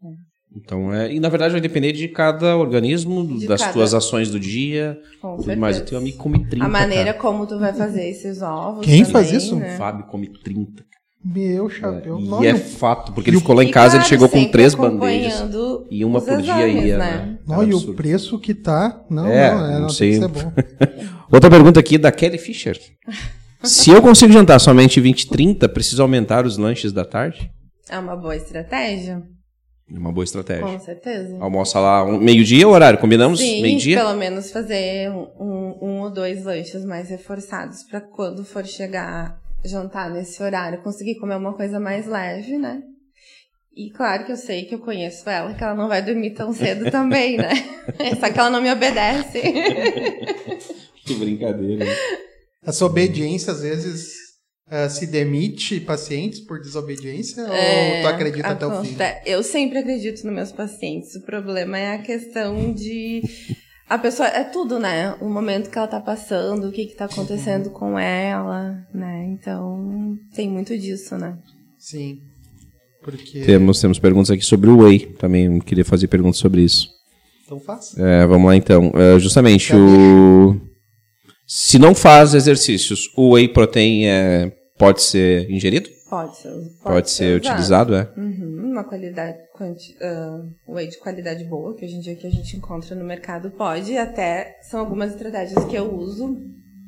Né? Então, é, e na verdade vai depender de cada organismo, de das cada... tuas ações do dia, Com tudo mais. Eu tenho amigo que come 30. A maneira cara. como tu vai fazer esses ovos. Quem também, faz isso? Né? O Fábio come 30. Meu chapéu. É, e é fato, porque ele ficou lá em casa, ele chegou com três bandejas. E uma por dia ia, né? Não, e o preço que tá. Não, é, não, é, não, sei. Outra pergunta aqui da Kelly Fischer. Se eu consigo jantar somente 20 e 30, preciso aumentar os lanches da tarde? É uma boa estratégia. É uma boa estratégia. Com certeza. Almoça lá um, meio-dia o horário? Combinamos? Meio-dia? pelo menos fazer um, um, ou dois lanches mais reforçados para quando for chegar jantar nesse horário, conseguir comer uma coisa mais leve, né? E claro que eu sei que eu conheço ela, que ela não vai dormir tão cedo também, né? Só que ela não me obedece. que brincadeira. Essa obediência, às vezes, uh, se demite pacientes por desobediência? É, ou tu acredita até o fim? Eu sempre acredito nos meus pacientes. O problema é a questão de a pessoa é tudo, né? O momento que ela tá passando, o que que tá acontecendo com ela, né? Então, tem muito disso, né? Sim. Porque... Temos, temos perguntas aqui sobre o Whey. Também queria fazer perguntas sobre isso. Então faça. É, vamos lá então. É, justamente, o... se não faz exercícios, o Whey Protein é... pode ser ingerido? Pode ser. Pode, pode ser, ser utilizado, é? Uhum, uma qualidade, uh, whey de qualidade boa, que hoje em dia que a gente encontra no mercado, pode. Até são algumas estratégias que eu uso.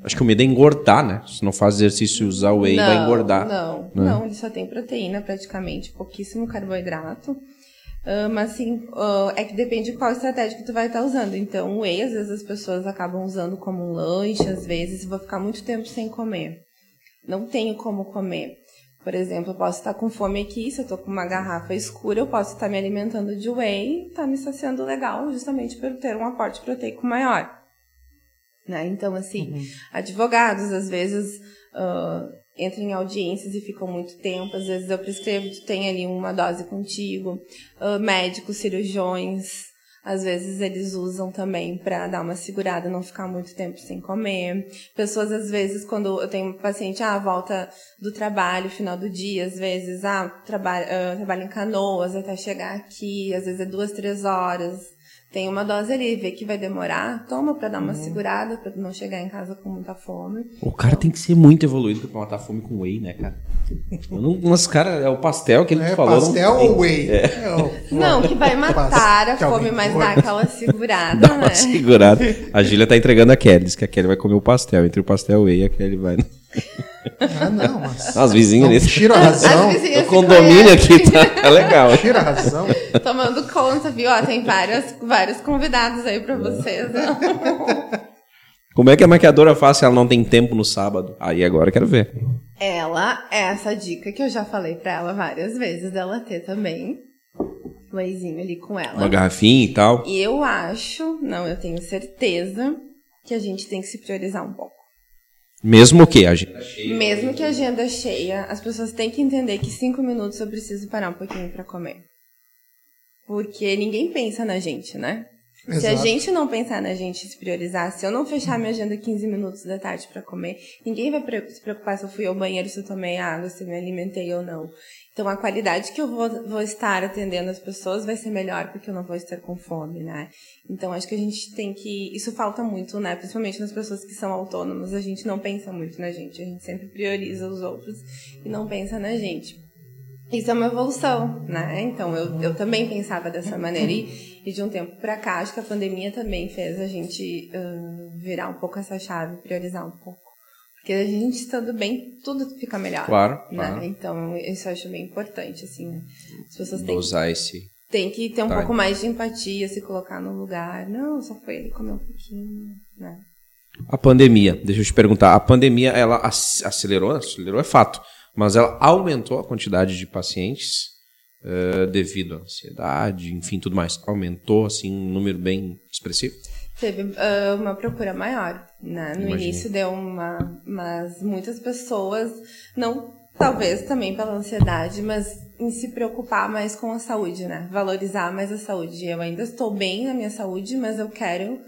Acho que o medo é engordar, né? Se não faz exercício e usar whey, não, vai engordar. Não, né? não, ele só tem proteína praticamente, pouquíssimo carboidrato. Uh, mas assim, uh, é que depende de qual estratégia que tu vai estar tá usando. Então, o whey, às vezes as pessoas acabam usando como um lanche, às vezes, vou ficar muito tempo sem comer. Não tenho como comer. Por exemplo, eu posso estar com fome aqui, se eu estou com uma garrafa escura, eu posso estar me alimentando de whey, está me saciando legal, justamente por ter um aporte proteico maior. Né? Então, assim, uhum. advogados às vezes uh, entram em audiências e ficam muito tempo, às vezes eu prescrevo, tu tem ali uma dose contigo, uh, médicos, cirurgiões, às vezes eles usam também para dar uma segurada, não ficar muito tempo sem comer. Pessoas, às vezes, quando eu tenho um paciente, ah, volta do trabalho, final do dia, às vezes, ah, trabalho, uh, trabalho em canoas até chegar aqui, às vezes é duas, três horas tem uma dose ali, vê que vai demorar, toma para dar uma uhum. segurada, para não chegar em casa com muita fome. O cara então. tem que ser muito evoluído pra matar fome com whey, né, cara? Não, mas, cara, é o pastel que ele é, falou. Pastel ou whey? É. É não, que vai matar a fome, mas dá aquela segurada, dá né? Uma segurada. A Gília tá entregando a Kelly, diz que a Kelly vai comer o pastel. Entre o pastel e o whey, a Kelly vai. Ah, não, mas. As vizinhas ali. Tira a razão. O condomínio aqui tá, tá legal. Tira a razão. Tomando conta, viu? Ó, tem vários, vários convidados aí pra vocês. Né? Como é que a maquiadora faz se ela não tem tempo no sábado? Aí agora eu quero ver. Ela, é essa dica que eu já falei pra ela várias vezes, dela ter também um ali com ela. Uma garrafinha e tal. E eu acho, não, eu tenho certeza que a gente tem que se priorizar um pouco. Mesmo que a agenda cheia. Mesmo que a agenda cheia, as pessoas têm que entender que cinco minutos eu preciso parar um pouquinho para comer. Porque ninguém pensa na gente, né? Exato. Se a gente não pensar na gente se priorizar, se eu não fechar minha agenda 15 minutos da tarde para comer, ninguém vai se preocupar se eu fui ao banheiro, se eu tomei água, se eu me alimentei ou não. Então a qualidade que eu vou, vou estar atendendo as pessoas vai ser melhor porque eu não vou estar com fome, né? Então acho que a gente tem que. Isso falta muito, né? Principalmente nas pessoas que são autônomas, a gente não pensa muito na gente, a gente sempre prioriza os outros e não pensa na gente. Isso é uma evolução, né? Então eu, eu também pensava dessa maneira e, e de um tempo para cá acho que a pandemia também fez a gente uh, virar um pouco essa chave, priorizar um pouco. Porque a gente estando bem, tudo fica melhor. Claro. Né? claro. Então, isso eu acho bem importante, assim, né? As pessoas têm Usar esse. Tem que ter um tá. pouco mais de empatia, se colocar no lugar. Não, só foi ele comer um pouquinho, né? A pandemia, deixa eu te perguntar, a pandemia, ela acelerou, acelerou é fato, Mas ela aumentou a quantidade de pacientes uh, devido à ansiedade, enfim, tudo mais. Aumentou, assim, um número bem expressivo. Teve uh, uma procura maior, né? No Imaginei. início deu uma... Mas muitas pessoas, não talvez também pela ansiedade, mas em se preocupar mais com a saúde, né? Valorizar mais a saúde. Eu ainda estou bem na minha saúde, mas eu quero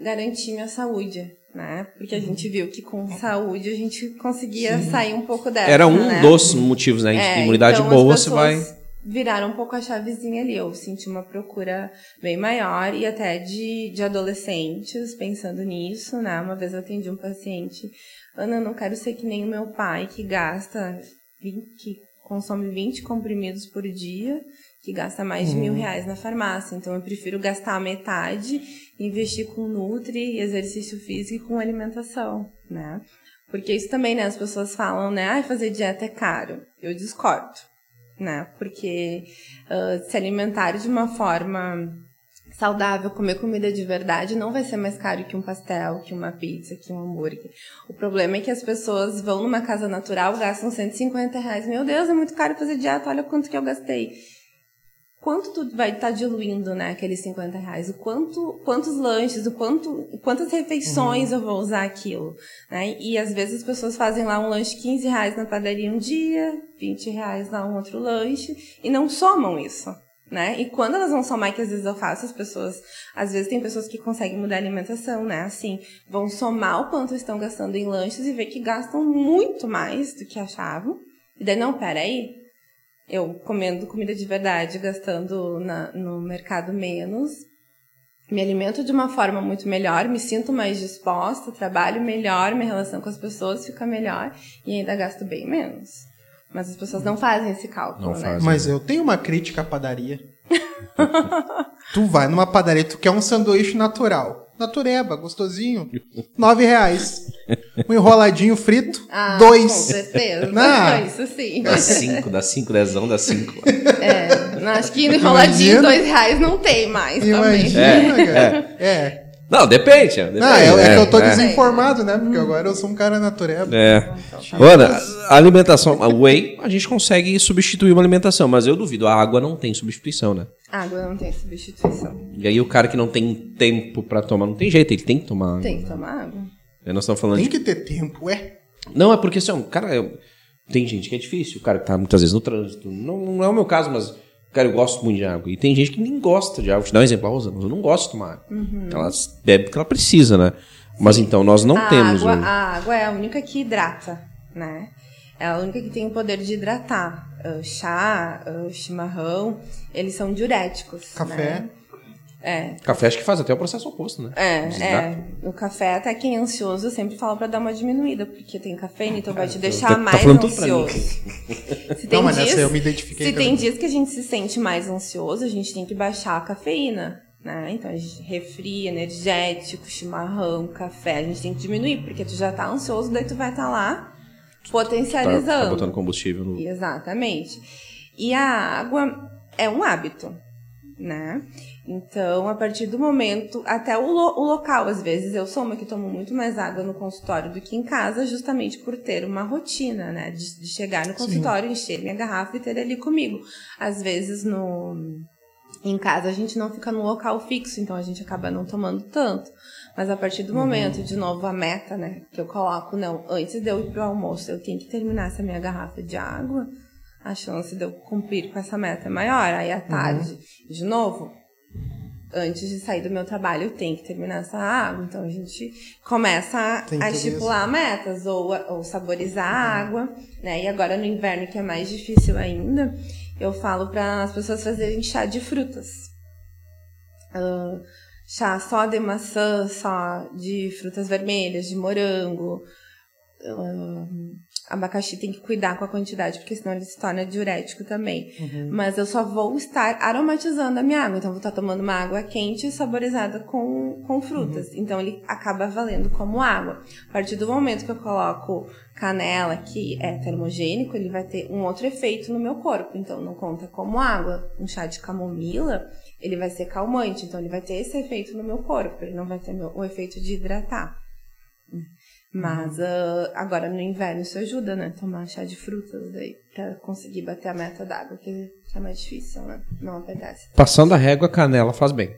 garantir minha saúde, né? Porque a uhum. gente viu que com saúde a gente conseguia Sim. sair um pouco dessa. Era um né? dos motivos, né? É, Imunidade então boa, você vai. Viraram um pouco a chavezinha ali. Eu senti uma procura bem maior e até de, de adolescentes pensando nisso, né? Uma vez eu atendi um paciente. Ana, não quero ser que nem o meu pai que gasta 20, que consome 20 comprimidos por dia, que gasta mais de mil uhum. reais na farmácia. Então eu prefiro gastar a metade investir com Nutri, exercício físico e com alimentação, né? Porque isso também, né? As pessoas falam, né? Ah, fazer dieta é caro. Eu discordo, né? Porque uh, se alimentar de uma forma saudável, comer comida de verdade, não vai ser mais caro que um pastel, que uma pizza, que um hambúrguer. O problema é que as pessoas vão numa casa natural, gastam 150 reais. Meu Deus, é muito caro fazer dieta, olha quanto que eu gastei quanto tu vai estar tá diluindo, né, aqueles 50 reais, o quanto, quantos lanches, o quanto, quantas refeições uhum. eu vou usar aquilo, né, e às vezes as pessoas fazem lá um lanche 15 reais na padaria um dia, 20 reais lá um outro lanche, e não somam isso, né, e quando elas vão somar, que às vezes eu faço, as pessoas, às vezes tem pessoas que conseguem mudar a alimentação, né, assim, vão somar o quanto estão gastando em lanches e ver que gastam muito mais do que achavam, e daí, não, peraí, eu comendo comida de verdade, gastando na, no mercado menos, me alimento de uma forma muito melhor, me sinto mais disposta, trabalho melhor, minha relação com as pessoas fica melhor e ainda gasto bem menos. Mas as pessoas não fazem esse cálculo, não né? Fazem. Mas eu tenho uma crítica à padaria. tu vai numa padaria, tu quer um sanduíche natural. Natureba, gostosinho. Nove reais. Um enroladinho frito, ah, dois. Com certeza. Não. Isso sim. Dá cinco, dá cinco, dezão, dá cinco. É, acho que enroladinho Imagina. dois reais não tem mais Imagina, também. É, é. é. Não, depende. depende não, é, é, que eu tô é. desinformado, né? Porque agora eu sou um cara natureba. É. Ana, a alimentação, a whey, a gente consegue substituir uma alimentação, mas eu duvido, a água não tem substituição, né? Água não tem substituição. E aí o cara que não tem tempo para tomar, não tem jeito, ele tem que tomar água. Tem que tomar água. Aí nós estamos falando Tem de... que ter tempo, é? Não, é porque assim, cara, eu... tem gente que é difícil, o cara que tá muitas vezes no trânsito. Não, não é o meu caso, mas Cara, eu gosto muito de água. E tem gente que nem gosta de água. Vou te dar um exemplo, a Rosa. Eu não gosto de tomar água. Uhum. Ela bebe porque ela precisa, né? Mas então, nós não a temos. Água, um... A água é a única que hidrata, né? É a única que tem o poder de hidratar. O chá, o chimarrão, eles são diuréticos. Café. Né? É. Café acho que faz até o processo oposto, né? É, é. O café, até quem é ansioso, eu sempre falo pra dar uma diminuída, porque tem cafeína, então vai te deixar tá, mais tá ansioso. se tem Não, dias, eu me identifiquei Se também. tem dias que a gente se sente mais ansioso, a gente tem que baixar a cafeína. Né? Então a gente refri, energético, chimarrão, café, a gente tem que diminuir, porque tu já tá ansioso, daí tu vai estar tá lá potencializando. Tá, tá botando combustível no. Exatamente. E a água é um hábito, né? Então, a partir do momento, até o, lo, o, local, às vezes, eu sou uma que tomo muito mais água no consultório do que em casa, justamente por ter uma rotina, né? De, de chegar no consultório, Sim. encher minha garrafa e ter ali comigo. Às vezes, no, em casa, a gente não fica no local fixo, então a gente acaba não tomando tanto. Mas a partir do uhum. momento, de novo, a meta, né? Que eu coloco, não, antes de eu ir pro almoço, eu tenho que terminar essa minha garrafa de água. A chance de eu cumprir com essa meta é maior. Aí à tarde, uhum. de novo, antes de sair do meu trabalho, eu tenho que terminar essa água. Então a gente começa a, a estipular metas ou, ou saborizar a água, né? E agora no inverno, que é mais difícil ainda, eu falo para as pessoas fazerem chá de frutas. Uh, chá só de maçã, só de frutas vermelhas, de morango. Uh, abacaxi tem que cuidar com a quantidade, porque senão ele se torna diurético também. Uhum. Mas eu só vou estar aromatizando a minha água. Então, eu vou estar tomando uma água quente saborizada com, com frutas. Uhum. Então, ele acaba valendo como água. A partir do momento que eu coloco canela, que é termogênico, ele vai ter um outro efeito no meu corpo. Então, não conta como água. Um chá de camomila, ele vai ser calmante. Então, ele vai ter esse efeito no meu corpo. Ele não vai ter o efeito de hidratar. Mas uh, agora no inverno isso ajuda, né? Tomar chá de frutas aí pra conseguir bater a meta d'água, que é mais difícil, né? Não apetece. Passando a régua, canela faz bem.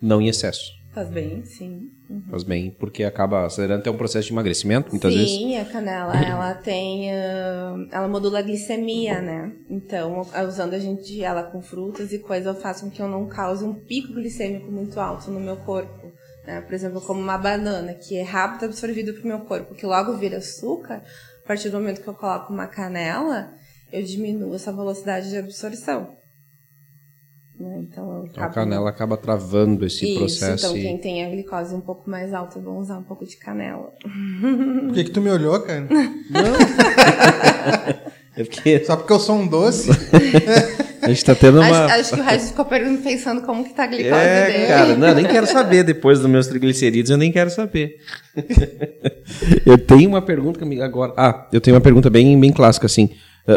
Não em excesso. Faz bem, sim. Uhum. Faz bem, porque acaba acelerando até um processo de emagrecimento, muitas sim, vezes. Sim, a canela, ela tem. Uh, ela modula a glicemia, né? Então, usando a gente ela com frutas e coisas, eu faço com que eu não cause um pico glicêmico muito alto no meu corpo. Né? Por exemplo, como uma banana, que é rápido absorvido para o meu corpo, que logo vira açúcar, a partir do momento que eu coloco uma canela, eu diminuo essa velocidade de absorção. Né? Então, então, a canela acaba travando esse Isso, processo. Então, e... quem tem a glicose um pouco mais alta, é bom usar um pouco de canela. Por que, que tu me olhou, cara? Não. é porque... Só porque eu sou um doce? A gente tá tendo uma. Acho, acho que o Regis ficou pensando como que tá a glicose é, dele. cara, não, nem quero saber. Depois dos meus triglicerídeos, eu nem quero saber. eu tenho uma pergunta comigo agora. Ah, eu tenho uma pergunta bem, bem clássica, assim.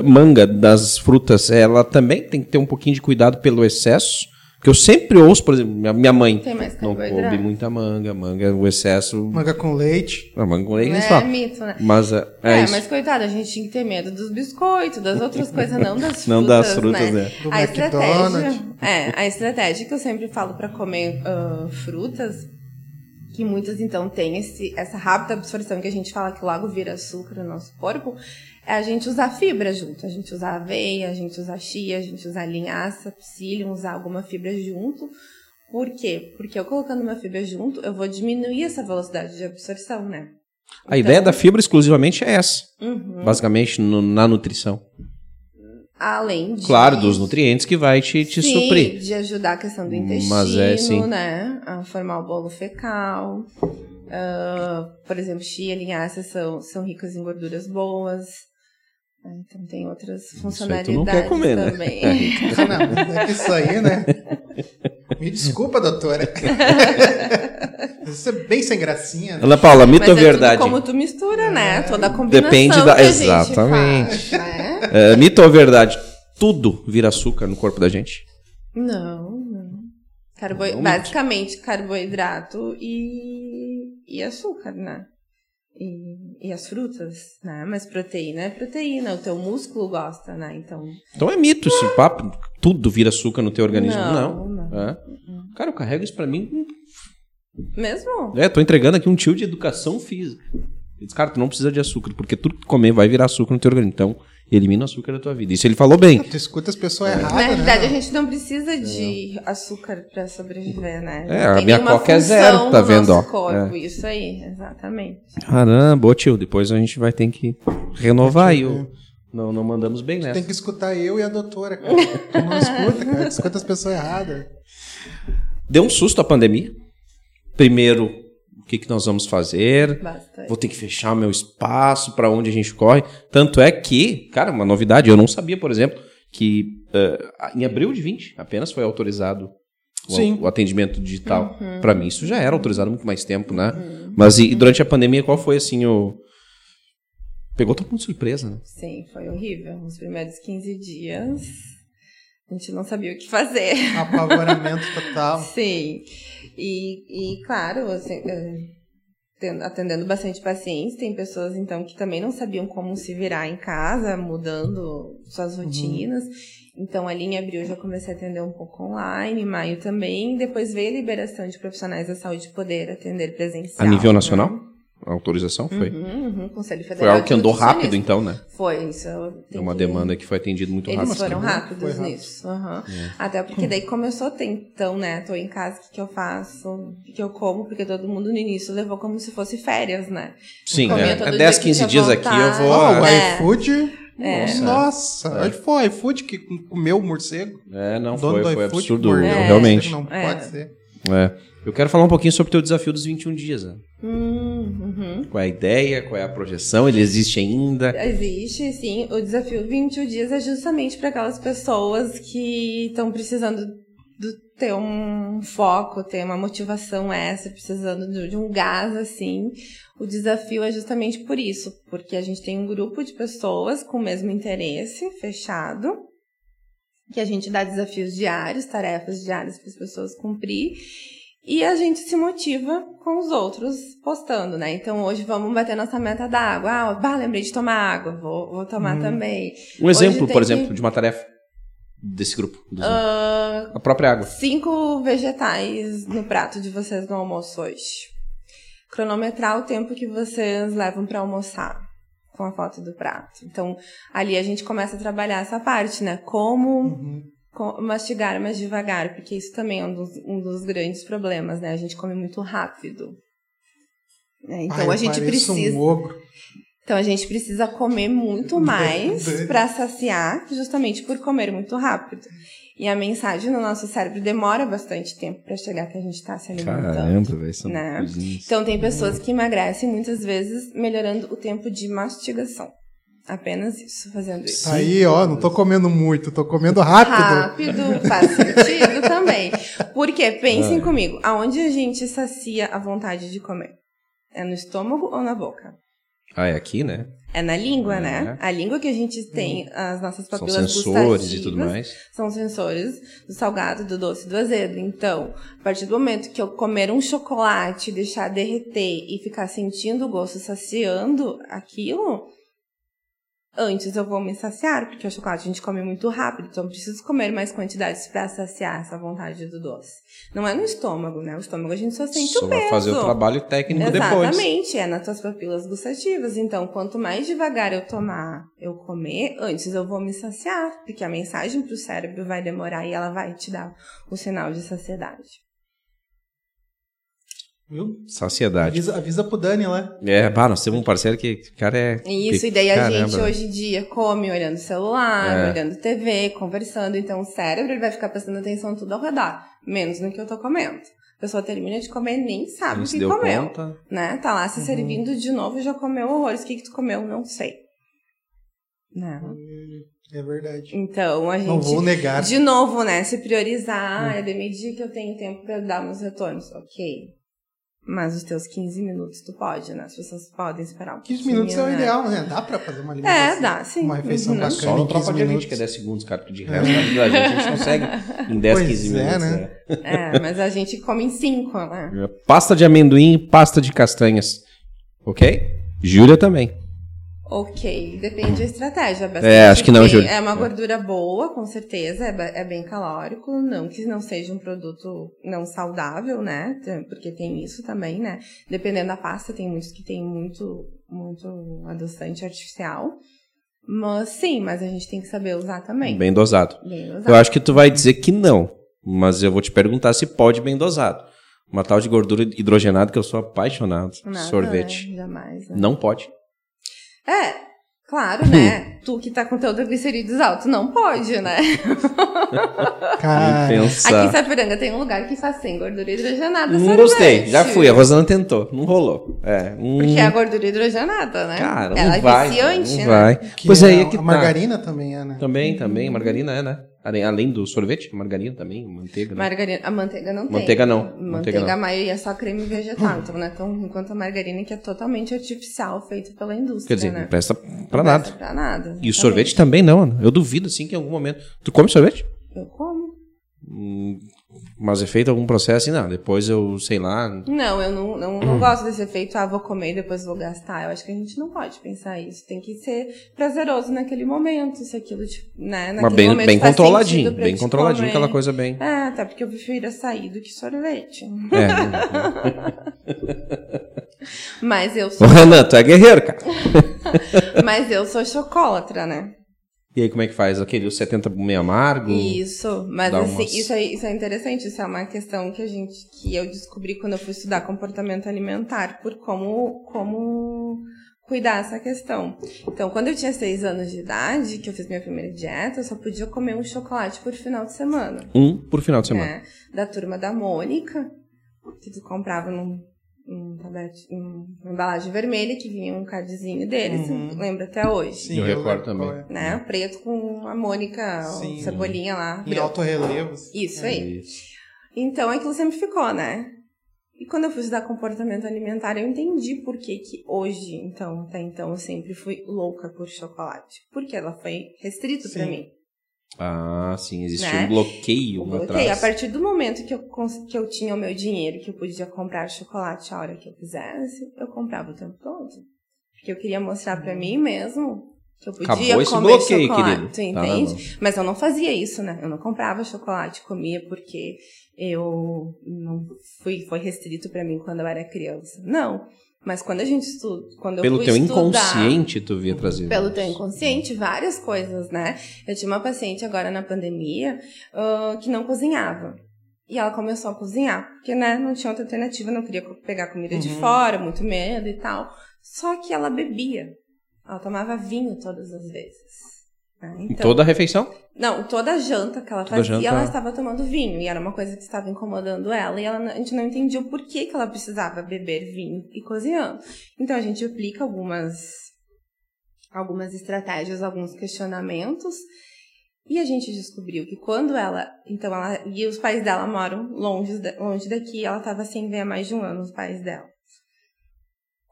Manga das frutas, ela também tem que ter um pouquinho de cuidado pelo excesso. Porque eu sempre ouço, por exemplo, minha mãe não come muita manga, manga, o excesso. Manga com leite. Não, manga com leite é, só. É mito, né? Mas é, é, é mas coitado, a gente tinha que ter medo dos biscoitos, das outras coisas, não das frutas. não das frutas, né? Do a estratégia, é, a estratégia que eu sempre falo para comer uh, frutas, que muitas então têm esse, essa rápida absorção que a gente fala que logo vira açúcar no nosso corpo, é a gente usar fibra junto. A gente usar aveia, a gente usar chia, a gente usar linhaça, psyllium, usar alguma fibra junto. Por quê? Porque eu colocando uma fibra junto, eu vou diminuir essa velocidade de absorção, né? A então, ideia da fibra exclusivamente é essa. Uhum. Basicamente, no, na nutrição. Além de. Claro, dos nutrientes que vai te, te sim, suprir. De ajudar a questão do intestino, Mas é, sim. né? A formar o bolo fecal. Uh, por exemplo, chia, linhaça são, são ricas em gorduras boas. Então tem outras funcionalidades tu não quer comer, também. Né? não, é isso aí, né? Me desculpa, doutora. Isso é bem sem gracinha. Ana Paula, mito Mas ou é verdade? Tudo como tu mistura, né? Toda a combinação Depende da. que a Exatamente. gente faz, né? É, mito ou verdade? Tudo vira açúcar no corpo da gente? Não, não. Carbo... Não, Basicamente carboidrato e... e açúcar, né? E, e as frutas, né? Mas proteína é proteína, o teu músculo gosta, né? Então. Então é mito esse papo, tudo vira açúcar no teu organismo. Não, Não. não. É. Cara, eu carrego isso pra mim. Mesmo? É, tô entregando aqui um tio de educação física. Ele diz, cara, tu não precisa de açúcar, porque tudo que tu comer vai virar açúcar no teu organismo. Então, elimina o açúcar da tua vida. Isso ele falou bem. Tu escuta as pessoas erradas, Na realidade, né? a gente não precisa de açúcar pra sobreviver, né? É, a minha coca é zero, tá no vendo, nosso ó. corpo, É. isso aí, exatamente. Caramba, ô tio, depois a gente vai ter que renovar aí. o- Não, não mandamos bem nessa. Tem que escutar eu e a doutora, cara. Tu não escuta, cara. Tu escuta as pessoas erradas. Deu um susto a pandemia. Primeiro, o que, que nós vamos fazer? Bastante. Vou ter que fechar meu espaço para onde a gente corre. Tanto é que, cara, uma novidade, eu não sabia, por exemplo, que eh, em abril de 20 apenas foi autorizado o, Sim. o atendimento digital. Para mim, isso já era autorizado há muito mais tempo, né? Mas e, e durante a pandemia, qual foi assim o. Pegou todo mundo de surpresa, né? Sim, foi horrível. Nos primeiros 15 dias, a gente não sabia o que fazer. Apavoramento total. Sim. E, e claro, assim, eh, atendendo bastante pacientes, tem pessoas então que também não sabiam como se virar em casa, mudando suas rotinas. Então ali em abril eu já comecei a atender um pouco online, em maio também. Depois veio a liberação de profissionais da saúde poder atender presencial. A nível né? nacional? A autorização foi. Uhum, uhum, Conselho Federal. Foi algo que andou rápido, então, né? Foi, isso. É uma que- demanda que foi atendida muito eles rápido. foram Foi rápidos rápido. nisso. aham. É. Até porque daí, como eu sou tem- então, né? Tô em casa, o que, que eu faço? O que, que eu como? Porque todo mundo no início levou como se fosse férias, né? Sim, é, é dia 10, que 15 tinha dias aqui, eu vou. Ó, o É. iFood. É. Nossa, É. foi o iFood que comeu o morcego. É, não, dono foi, foi iFood absurdo, realmente. Não É. pode ser. É. Eu quero falar um pouquinho sobre o teu desafio dos 21 dias. Né? Hum, uhum. Qual é a ideia, qual é a projeção, ele existe ainda? Existe, sim. O desafio 21 dias é justamente para aquelas pessoas que estão precisando do- ter um foco, ter uma motivação extra, precisando de, de um gás, assim. O desafio é justamente por isso, porque a gente tem um grupo de pessoas com o mesmo interesse, fechado, que a gente dá desafios diários, tarefas diárias para as pessoas cumprir. E a gente se motiva com os outros postando, né? Então hoje vamos bater nossa meta da água. Ah, bah, lembrei de tomar água, vou, vou tomar também. Um exemplo, por que- exemplo, de uma tarefa desse grupo. Ah, A própria água. cinco vegetais no prato de vocês no almoço hoje. Cronometrar o tempo que vocês levam para almoçar com a foto do prato. Então, ali a gente começa a trabalhar essa parte, né? Como co- mastigar mais devagar, porque isso também é um dos, um dos grandes problemas, né? A gente come muito rápido. né? Então Ai, a gente precisa. Um ogro. Então a gente precisa comer muito mais para saciar, justamente por comer muito rápido. E a mensagem no nosso cérebro demora bastante tempo para chegar que a gente está se alimentando. Caramba, velho. São Né? Então tem pessoas que emagrecem muitas vezes melhorando o tempo de mastigação. Apenas isso, fazendo isso. Aí, ó, não tô comendo muito, tô comendo rápido. Rápido, faz sentido também. Porque, É. pensem comigo, aonde a gente sacia a vontade de comer? É no estômago ou na boca? Ah, é aqui, né? É na língua, É. né? A língua que a gente tem, as nossas São papilas sensores e tudo mais. São sensores do salgado, do doce e do azedo. Então, a partir do momento que eu comer um chocolate, deixar derreter e ficar sentindo o gosto, saciando aquilo, antes eu vou me saciar, porque o chocolate a gente come muito rápido, então preciso comer mais quantidades para saciar essa vontade do doce. Não é no estômago, né? O estômago a gente só sente Só o vai peso. fazer o trabalho técnico depois. Exatamente, é nas tuas papilas gustativas. Então, quanto mais devagar eu tomar, eu comer, antes eu vou me saciar, porque a mensagem pro cérebro vai demorar e ela vai te dar o sinal de saciedade. Viu? Saciedade. Avisa, avisa pro Dani lá. É, bah, nós temos um parceiro que o cara é. Isso, e daí a Caramba, gente né? hoje em dia come olhando celular, É. olhando TV, conversando. Então o cérebro ele vai ficar prestando atenção em tudo ao redor, menos no que eu tô comendo. A pessoa termina de comer e nem sabe Não o que deu comeu. conta. Né? Tá lá se Uhum. servindo de novo e já comeu horrores. O que, que tu comeu? Não sei. Né? É verdade. Então a gente. Não vou negar. De novo, né? Se priorizar, Hum. é de medir que eu tenho tempo pra dar meus retornos. Ok. Mas os teus 15 minutos tu pode, né? As pessoas podem esperar um 15 minutos é o né? ideal, né? Dá pra fazer uma alimentação. É, dá, sim. Uma refeição Uhum. bacana. Só 15 tropa de elite, minutos. que é 10 segundos, cara. porque De resto, na vida da gente, a gente consegue em 10, Pois 15 é, minutos. né? né? É, mas a gente come em 5, né? Pasta de amendoim, pasta de castanhas. Ok? Júlia também. Ok, depende da estratégia. bastante É, acho que não, Júlia. É uma gordura boa, com certeza, é, é bem calórico, não que não seja um produto não saudável, né? Porque tem isso também, né? Dependendo da pasta, tem muitos que tem muito, muito adoçante artificial. Mas sim, mas a gente tem que saber usar também. Bem dosado. Bem Eu usado. acho que tu vai dizer que não, mas eu vou te perguntar se pode bem dosado. Uma tal de gordura hidrogenada que eu sou apaixonado. Nada, Sorvete. né? Jamais. né? Não pode. É, claro, né? tu que tá com teu triglicerídeos alto, não pode, né? Cara, Aqui em. Sapiranga tem um lugar que faz sem gordura hidrogenada. Não gostei. Já fui. A Rosana tentou. Não rolou. É. hum, Porque é a gordura hidrogenada, né? Cara, Ela não é vai. viciante, não né? vai. que Pois é, aí é que a tá. margarina também é, né? Também, também. Margarina é, né? Além, além do sorvete, margarina também, manteiga. Né? Margarina, a manteiga não tem. Manteiga não, Manteiga, manteiga não. a maioria é só creme vegetal. Então não é tão ruim quanto a margarina, que é totalmente artificial, feita pela indústria, Quer dizer, né? não presta pra Não nada. presta pra nada. E o exatamente. sorvete também não. Eu duvido, assim, que em algum momento... Tu come sorvete? Eu como. Hum, Mas é feito algum processo assim, não. Depois eu, sei lá... Não, eu não, não, não gosto desse efeito, ah, vou comer e depois vou gastar. Eu acho que a gente não pode pensar isso. Tem que ser prazeroso naquele momento, se aquilo, tipo, né? Mas naquele bem, momento bem faz controladinho. Bem controladinho, comer. aquela coisa bem... É, até porque eu prefiro açaí do que sorvete. É. Mas eu Ô, sou, Renan, tu é guerreiro, cara. mas eu sou chocólatra, né? E aí, como é que faz? Aquele 70 meio amargo? Isso, mas assim, umas- isso, é, isso é interessante, isso é uma questão que a gente, que eu descobri quando eu fui estudar comportamento alimentar, por como, como cuidar essa questão. Então, quando eu tinha seis anos de idade, que eu fiz minha primeira dieta, eu só podia comer um chocolate por final de semana. Um por final de semana. né? Da turma da Mônica, que tu comprava num, numa embalagem vermelha, que vinha um cardzinho deles, Uhum. lembra até hoje. Sim, Eu recordo lembro também. é. Né? Preto com a Mônica, Sim. o cebolinha lá. Em branco. alto relevo. Isso aí. Isso. Então aquilo sempre ficou, né? E quando eu fui estudar comportamento alimentar, eu entendi por que, que hoje, então, até então, eu sempre fui louca por chocolate. Porque ela foi restrito pra Sim. mim. Ah, sim, existia Né? um bloqueio Eu lá bloqueei. A atrás. partir do momento que eu, que eu tinha o meu dinheiro, que eu podia comprar chocolate a hora que eu quisesse, eu comprava o tempo todo. Porque eu queria mostrar pra mim mesmo que eu podia Acabou esse comer bloqueio, chocolate, querido. Tá entende? Mas eu não fazia isso, né? Eu não comprava chocolate, comia porque eu não fui foi restrito pra mim quando eu era criança. Não. Mas quando a gente estuda, quando eu Pelo fui teu estudar, inconsciente, tu via trazer. pelo teu inconsciente, várias coisas, né? Eu tinha uma paciente agora na pandemia ah, que não cozinhava. E ela começou a cozinhar, porque, né, não tinha outra alternativa, não queria pegar comida de Uhum. fora, muito medo e tal. Só que ela bebia. Ela tomava vinho todas as vezes. né? Em Então, toda a refeição? Não, toda janta que ela fazia, janta- ela estava tomando vinho. E era uma coisa que estava incomodando ela. E ela, a gente não entendia o porquê que ela precisava beber vinho e cozinhando. Então a gente aplica algumas, algumas estratégias, alguns questionamentos. E a gente descobriu que quando ela. Então ela. E os pais dela moram longe, longe daqui. Ela estava sem ver há mais de um ano os pais dela.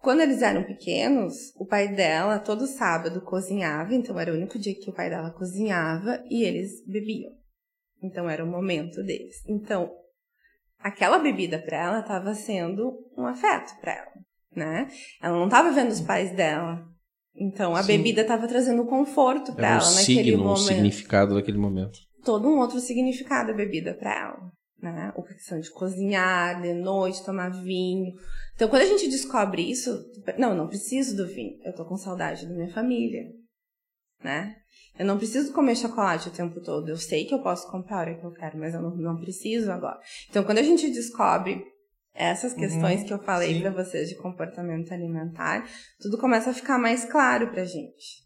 Quando eles eram pequenos, o pai dela todo sábado cozinhava, então era o único dia que o pai dela cozinhava e eles bebiam. Então era o momento deles. Então, aquela bebida para ela estava sendo um afeto para ela, né? Ela não estava vendo os pais dela. Então a Sim. bebida estava trazendo conforto para Era um ela naquele signo, um momento significado daquele momento. todo um outro significado a bebida para ela, né? A questão de cozinhar de noite, tomar vinho. Então, quando a gente descobre isso, não, não preciso do vinho. Eu tô com saudade da minha família, né? Eu não preciso comer chocolate o tempo todo. Eu sei que eu posso comprar a hora que eu quero, mas eu não, não preciso agora. Então, quando a gente descobre essas questões que eu falei para vocês de comportamento alimentar, tudo começa a ficar mais claro pra gente.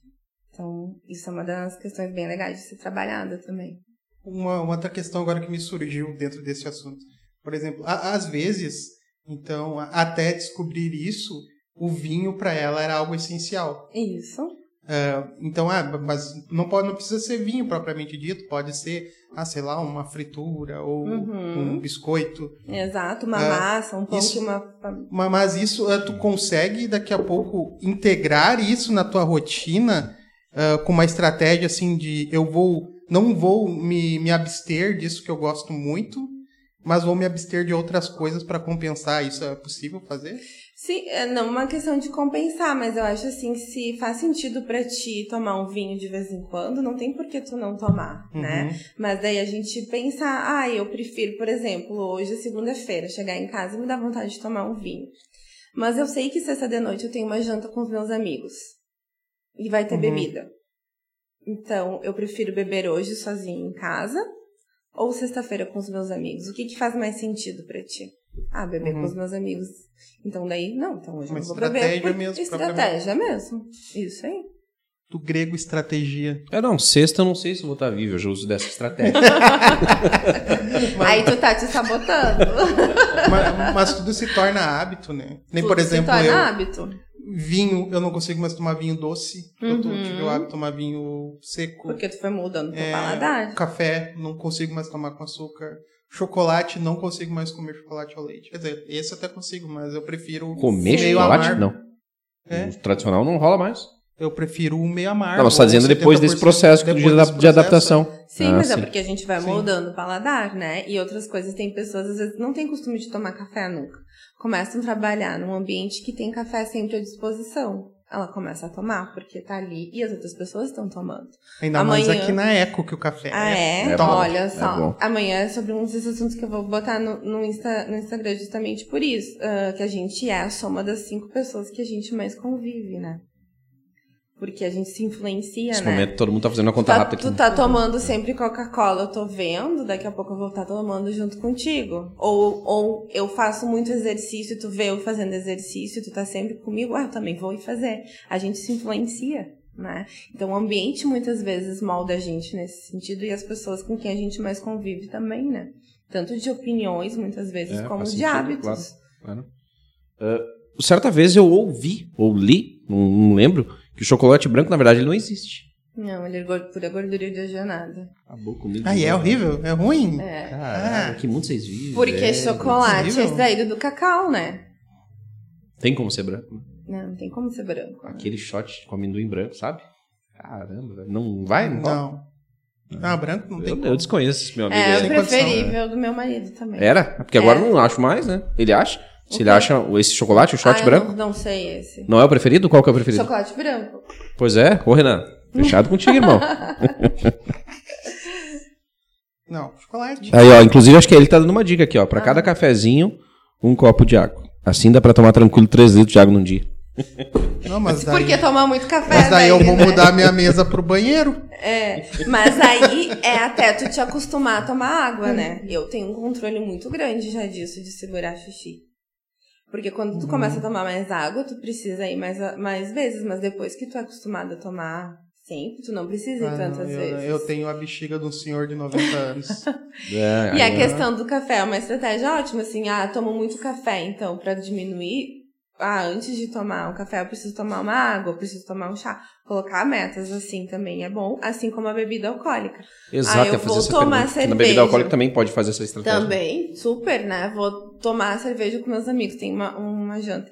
Então, isso é uma das questões bem legais de ser trabalhada também. Uma, uma outra questão agora que me surgiu dentro desse assunto. Por exemplo, a- às vezes, então, até descobrir isso, o vinho para ela era algo essencial. Isso. Ah, então, ah, mas não pode, não precisa ser vinho propriamente dito, pode ser, ah, sei lá, uma fritura ou Uhum. um biscoito. Exato, uma Ah, massa, um pão isso- uma. Ma- Mas isso ah, tu consegue daqui a pouco integrar isso na tua rotina ah, com uma estratégia assim de eu vou não vou me, me abster disso que eu gosto muito, mas vou me abster de outras coisas para compensar. Isso é possível fazer? Sim, é não uma questão de compensar, mas eu acho assim, se faz sentido pra ti tomar um vinho de vez em quando, não tem por que tu não tomar, né? Uhum. Mas daí a gente pensa, ah, eu prefiro, por exemplo, hoje é segunda-feira, chegar em casa e me dá vontade de tomar um vinho. Mas eu sei que sexta de noite eu tenho uma janta com os meus amigos. E vai ter Uhum. bebida. Então, eu prefiro beber hoje sozinho em casa ou sexta-feira com os meus amigos. O que, que faz mais sentido pra ti? Ah, beber Uhum. com os meus amigos. Então daí, não, então hoje Uma eu não vou estratégia beber. por- mesmo, Estratégia mesmo. Isso aí. Do grego estratégia. É, não, sexta eu não sei se eu vou estar vivo, eu já uso dessa estratégia. Aí tu tá te sabotando. mas, mas tudo se torna hábito, né? Nem por Tudo se exemplo torna eu hábito. Vinho, eu não consigo mais tomar vinho doce. Eu tô- Uhum. tive o hábito de tomar vinho seco. Porque tu foi mudando teu É, paladar. Café, não consigo mais tomar com açúcar. Chocolate, não consigo mais comer chocolate ao leite. Quer dizer, esse eu até consigo, mas eu prefiro Comer meio chocolate? amargo. Não. É. O tradicional não rola mais. Eu prefiro o meio amargo. Não, mas tá ou dizendo depois desse 70% processo de, depois adap- desse de adaptação. Sim, Ah, mas é sim. porque a gente vai Sim. moldando o paladar, né? E outras coisas, tem pessoas, às vezes, não tem costume de tomar café nunca. Começam a trabalhar num ambiente que tem café sempre à disposição. Ela começa a tomar, porque tá ali e as outras pessoas estão tomando. Ainda mais Amanhã- aqui na Eco que o café Ah, é? É Olha é só. bom. Amanhã é sobre um desses assuntos que eu vou botar no, no, Insta, no Instagram justamente por isso. ah, que a gente é a soma das cinco pessoas que a gente mais convive, né? Porque a gente se influencia, Nesse né? momento todo mundo tá fazendo uma conta Tá- rápida aqui. tu tá tomando sempre Coca-Cola, eu tô vendo, daqui a pouco eu vou estar tomando junto contigo. Ou, ou eu faço muito exercício, tu vê eu fazendo exercício, tu tá sempre comigo, ah, eu também vou ir fazer. A gente se influencia, né? Então o ambiente muitas vezes molda a gente nesse sentido e as pessoas com quem a gente mais convive também, né? Tanto de opiniões, muitas vezes, É, como de sentido, hábitos. Claro. Ah, certa vez eu ouvi, ou li, não, não lembro, que o chocolate branco, na verdade, ele não existe. Não, ele é gor- pura gordura hidrogenada. Acabou comigo. Aí é horrível, é ruim. É. Caralho, Ah. que mundo vocês vivem. Porque velho. chocolate é extraído do cacau, né? Tem como ser branco. né? Não, não tem como ser branco. né? Aquele shot com amendoim branco, sabe? Caramba, velho. Não vai? Não. Não. Ah, branco não tem Eu, como. eu desconheço esse meu amigo. É o aí. Sem condição, preferível do meu marido também. Era? Porque agora É. eu não acho mais, né? Ele acha? Se ele acha esse chocolate, o shot ah, branco. Não, não sei esse. Não é o preferido? Qual que é o preferido? Chocolate branco. Pois é. Ô, Renan. Fechado contigo, irmão. Não, chocolate. Aí, ó. Inclusive, acho que ele tá dando uma dica aqui, ó. Pra cada cafezinho, um copo de água. Assim dá pra tomar tranquilo 3 litros de água num dia. Não, mas daí, Porque tomar muito café. mas daí eu vou né? mudar minha mesa pro banheiro. É, mas aí é até tu te acostumar a tomar água, né? Eu tenho um controle muito grande já disso, de segurar xixi. Porque quando tu começa a tomar mais água, tu precisa ir mais, mais vezes, mas depois que tu é acostumado a tomar sempre, tu não precisa ir Ah, tantas não, eu, vezes. eu tenho a bexiga de um senhor de 90 anos. É, E a aí- questão do café é uma estratégia ótima, assim, ah, tomo muito café, então, pra diminuir, ah, antes de tomar um café, eu preciso tomar uma água, eu preciso tomar um chá. Colocar metas assim também é bom, assim como a bebida alcoólica. Exato, Ah, eu ia fazer vou essa tomar pergunta. Na cerveja. bebida alcoólica também pode fazer essa estratégia. Também, super, né? Vou tomar cerveja com meus amigos, tem uma, uma janta.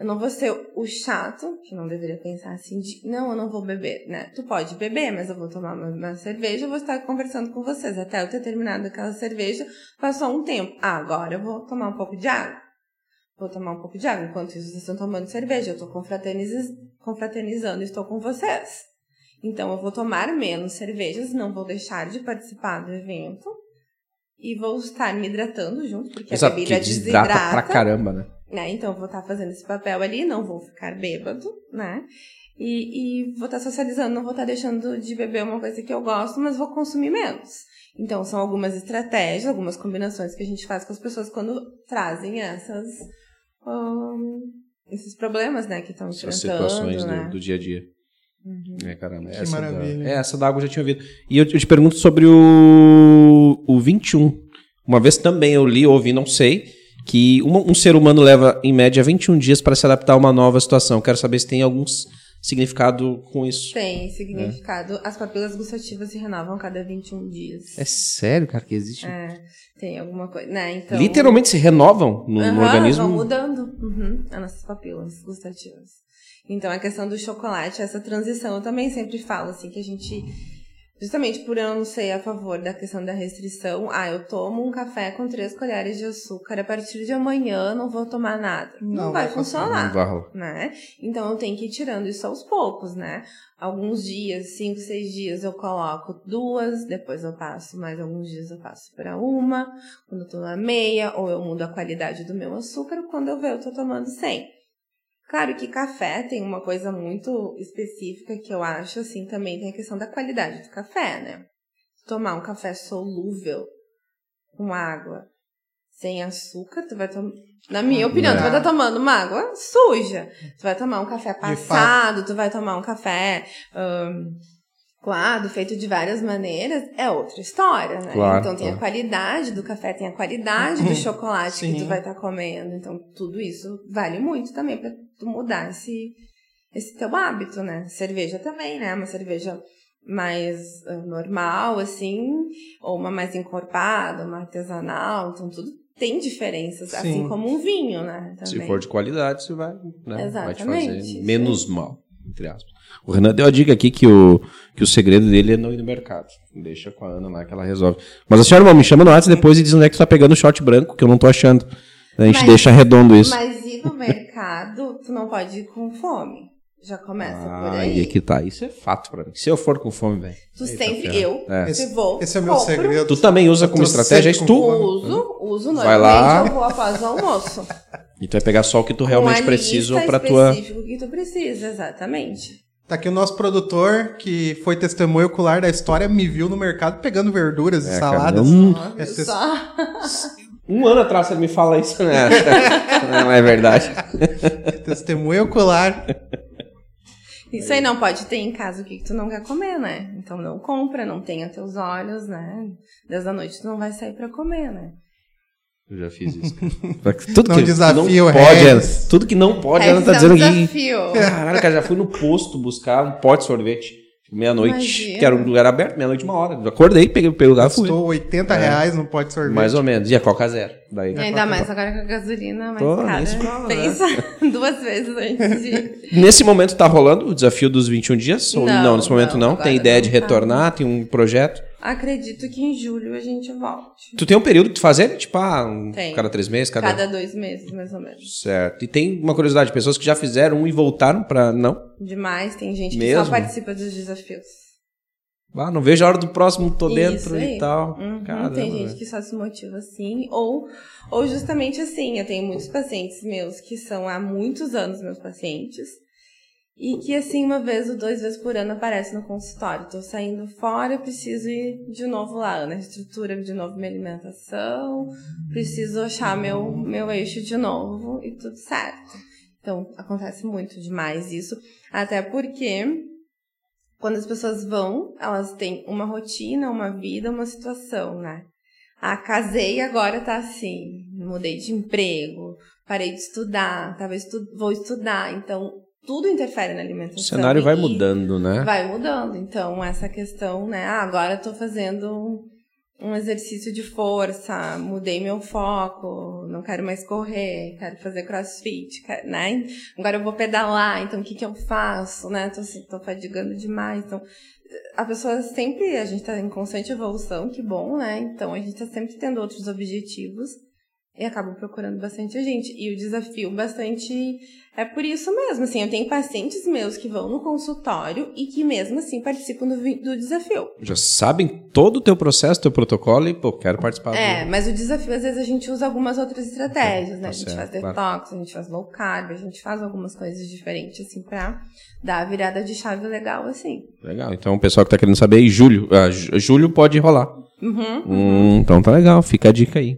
Eu não vou ser o chato, que não deveria pensar assim, de não, eu não vou beber, né? Tu pode beber, mas eu vou tomar uma, uma cerveja, eu vou estar conversando com vocês. Até eu ter terminado aquela cerveja, passou um tempo. Ah, agora eu vou tomar um pouco de água. Vou tomar um pouco de água. Enquanto isso, vocês estão tomando cerveja, eu tô confraterniz- confraternizando e estou com vocês. Então, eu vou tomar menos cervejas, não vou deixar de participar do evento. E vou estar me hidratando junto, porque Exato, a bebida que desidrata desidrata. pra caramba, né? né? Então, eu vou estar fazendo esse papel ali, não vou ficar bêbado, né? E, e vou estar socializando, não vou estar deixando de beber uma coisa que eu gosto, mas vou consumir menos. Então, são algumas estratégias, algumas combinações que a gente faz com as pessoas quando trazem essas, ahn, esses problemas, né, que estão Essas enfrentando, situações né? do, do dia a dia. É, caramba. Que essa maravilha. Da, é, essa da água eu já tinha ouvido. E eu, te- eu te pergunto sobre o, o 21. Uma vez também eu li, ouvi, não sei, que um, um ser humano leva, em média, 21 dias para se adaptar a uma nova situação. Quero saber se tem algum s- significado com isso. Tem significado. As papilas gustativas se renovam a cada 21 dias. É sério, cara, que existe? É, tem alguma coisa, né? Então, Literalmente se renovam no, no Aham, organismo. Vão mudando uhum, as nossas papilas gustativas. Então, a questão do chocolate, essa transição, eu também sempre falo, assim, que a gente. Justamente por eu não ser a favor da questão da restrição, ah, eu tomo um café com três colheres de açúcar, a partir de amanhã não vou tomar nada. Não, Não vai, vai funcionar Não né? Então eu tenho que ir tirando isso aos poucos, né? Alguns dias, cinco, seis dias eu coloco duas, depois eu passo mais alguns dias eu passo para uma, quando eu tô na meia, ou eu mudo a qualidade do meu açúcar, quando eu ver eu tô tomando 100. Claro que café tem uma coisa muito específica que eu acho, assim, também tem a questão da qualidade do café, né? Tomar um café solúvel com água sem açúcar, tu vai tomar. Na minha opinião, tu vai estar tomando uma água suja. Tu vai tomar um café passado, tu vai tomar um café ahn, coado, feito de várias maneiras, é outra história, né? Claro, então tem a claro. qualidade do café, tem a qualidade do chocolate que tu vai estar comendo. Então, tudo isso vale muito também pra tu mudar esse, esse teu hábito, né? Cerveja também, né? Uma cerveja mais ah, normal, assim, ou uma mais encorpada, uma artesanal, então tudo tem diferenças, Sim. assim como um vinho, né? Se Também. for de qualidade, você vai, né, vai te Exatamente, fazer menos mal, entre aspas. O Renan deu a dica aqui que o, que o segredo dele é não ir no mercado. Deixa com a Ana lá que ela resolve. Mas a senhora, irmão, me chama no WhatsApp depois e diz onde é que tu tá pegando o shot branco, que eu não tô achando. A gente Mas- deixa redondo isso. Mas ir no mercado, tu não pode ir com fome. Já começa por Ah, aí. e aqui tá. Isso é fato pra mim. Se eu for com fome, velho. Tu Eita sempre, ferro. eu, É. se vou, Esse é o meu compro, segredo. Tu também usa como estratégia isso com tu? fome. Uso, uso Vai normalmente, lá. eu vou após o almoço. E tu vai pegar só o que tu realmente Com a precisa pra tua. específico que tu precisa, exatamente. Tá aqui o nosso produtor, que foi testemunho ocular da história, me viu no mercado pegando verduras É, e saladas. Esse- Só. Um ano atrás você me fala isso, né? não é verdade. Testemunho ocular. Isso aí não pode ter em casa o que, que tu não quer comer, né? Então não compra, não tenha teus olhos, né? Dez da noite tu não vai sair pra comer, né? Eu já fiz isso. cara. Tudo Não que desafio não o pode, Regis. Ana, tudo que não pode, a Ana Esse tá é um dizendo aqui. desafio. Caralho, cara, já fui no posto buscar um pote de sorvete. Meia-noite, Imagina. que era um lugar aberto, meia-noite, uma hora. Eu acordei, peguei, peguei o lugar e fui. Custou 80 reais no pote de sorvete. Mais ou menos. E a Coca Zero. Daí, Ainda mais agora com a gasolina mais Pô, cara. né? Pensa duas vezes antes de. Nesse momento tá rolando o desafio dos 21 dias? Ou Não, não, nesse momento não, não? Tem ideia de não tá. retornar? Tem um projeto? Acredito que em julho a gente volte. Tu tem um período de fazer? Tipo, ah, um, cada três meses? Cada... Cada dois meses, mais ou menos. Certo. E tem uma curiosidade, pessoas que já fizeram um e voltaram pra... Não? Demais, tem gente que Mesmo? só participa dos desafios. Ah, não vejo a hora do próximo, tô Isso dentro aí. e tal. Uhum, Caramba, tem gente velho. que só se motiva assim, ou, ou justamente assim. Eu tenho muitos pacientes meus que são há muitos anos meus pacientes, e que assim, uma vez ou duas vezes por ano aparece no consultório. Tô saindo fora, preciso ir de novo lá, Ana, reestrutura de novo minha alimentação, preciso achar meu, meu eixo de novo e tudo certo. Então, acontece muito demais isso, até porque quando as pessoas vão, elas têm uma rotina, uma vida, uma situação, né? Ah, casei e agora tá assim, mudei de emprego, parei de estudar, tava estu vou estudar, então tudo interfere na O alimentação. cenário vai mudando, né? Vai mudando, então essa questão, né? Ah, agora eu tô fazendo um exercício de força, mudei meu foco, não quero mais correr, quero fazer crossfit, quero- né? Agora eu vou pedalar, então o que que eu faço, né? Tô, assim, tô fadigando demais, então a pessoa sempre, a gente tá em constante evolução, que bom, né? Então a gente tá sempre tendo outros objetivos e acaba procurando bastante a gente. E o desafio bastante é por isso mesmo, assim, eu tenho pacientes meus que vão no consultório e que mesmo assim participam do, do desafio. Já sabem todo o teu processo, teu protocolo e, pô, quero participar. É, do- mas o desafio, às vezes, a gente usa algumas outras estratégias, né? Tá a gente certo, faz claro. detox, a gente faz low carb, a gente faz algumas coisas diferentes, assim, pra dar a virada de chave legal, assim. Legal. Então, o pessoal que tá querendo saber aí, julho. Ah, ju- julho pode rolar. Uhum. Hum, então tá legal, fica a dica aí.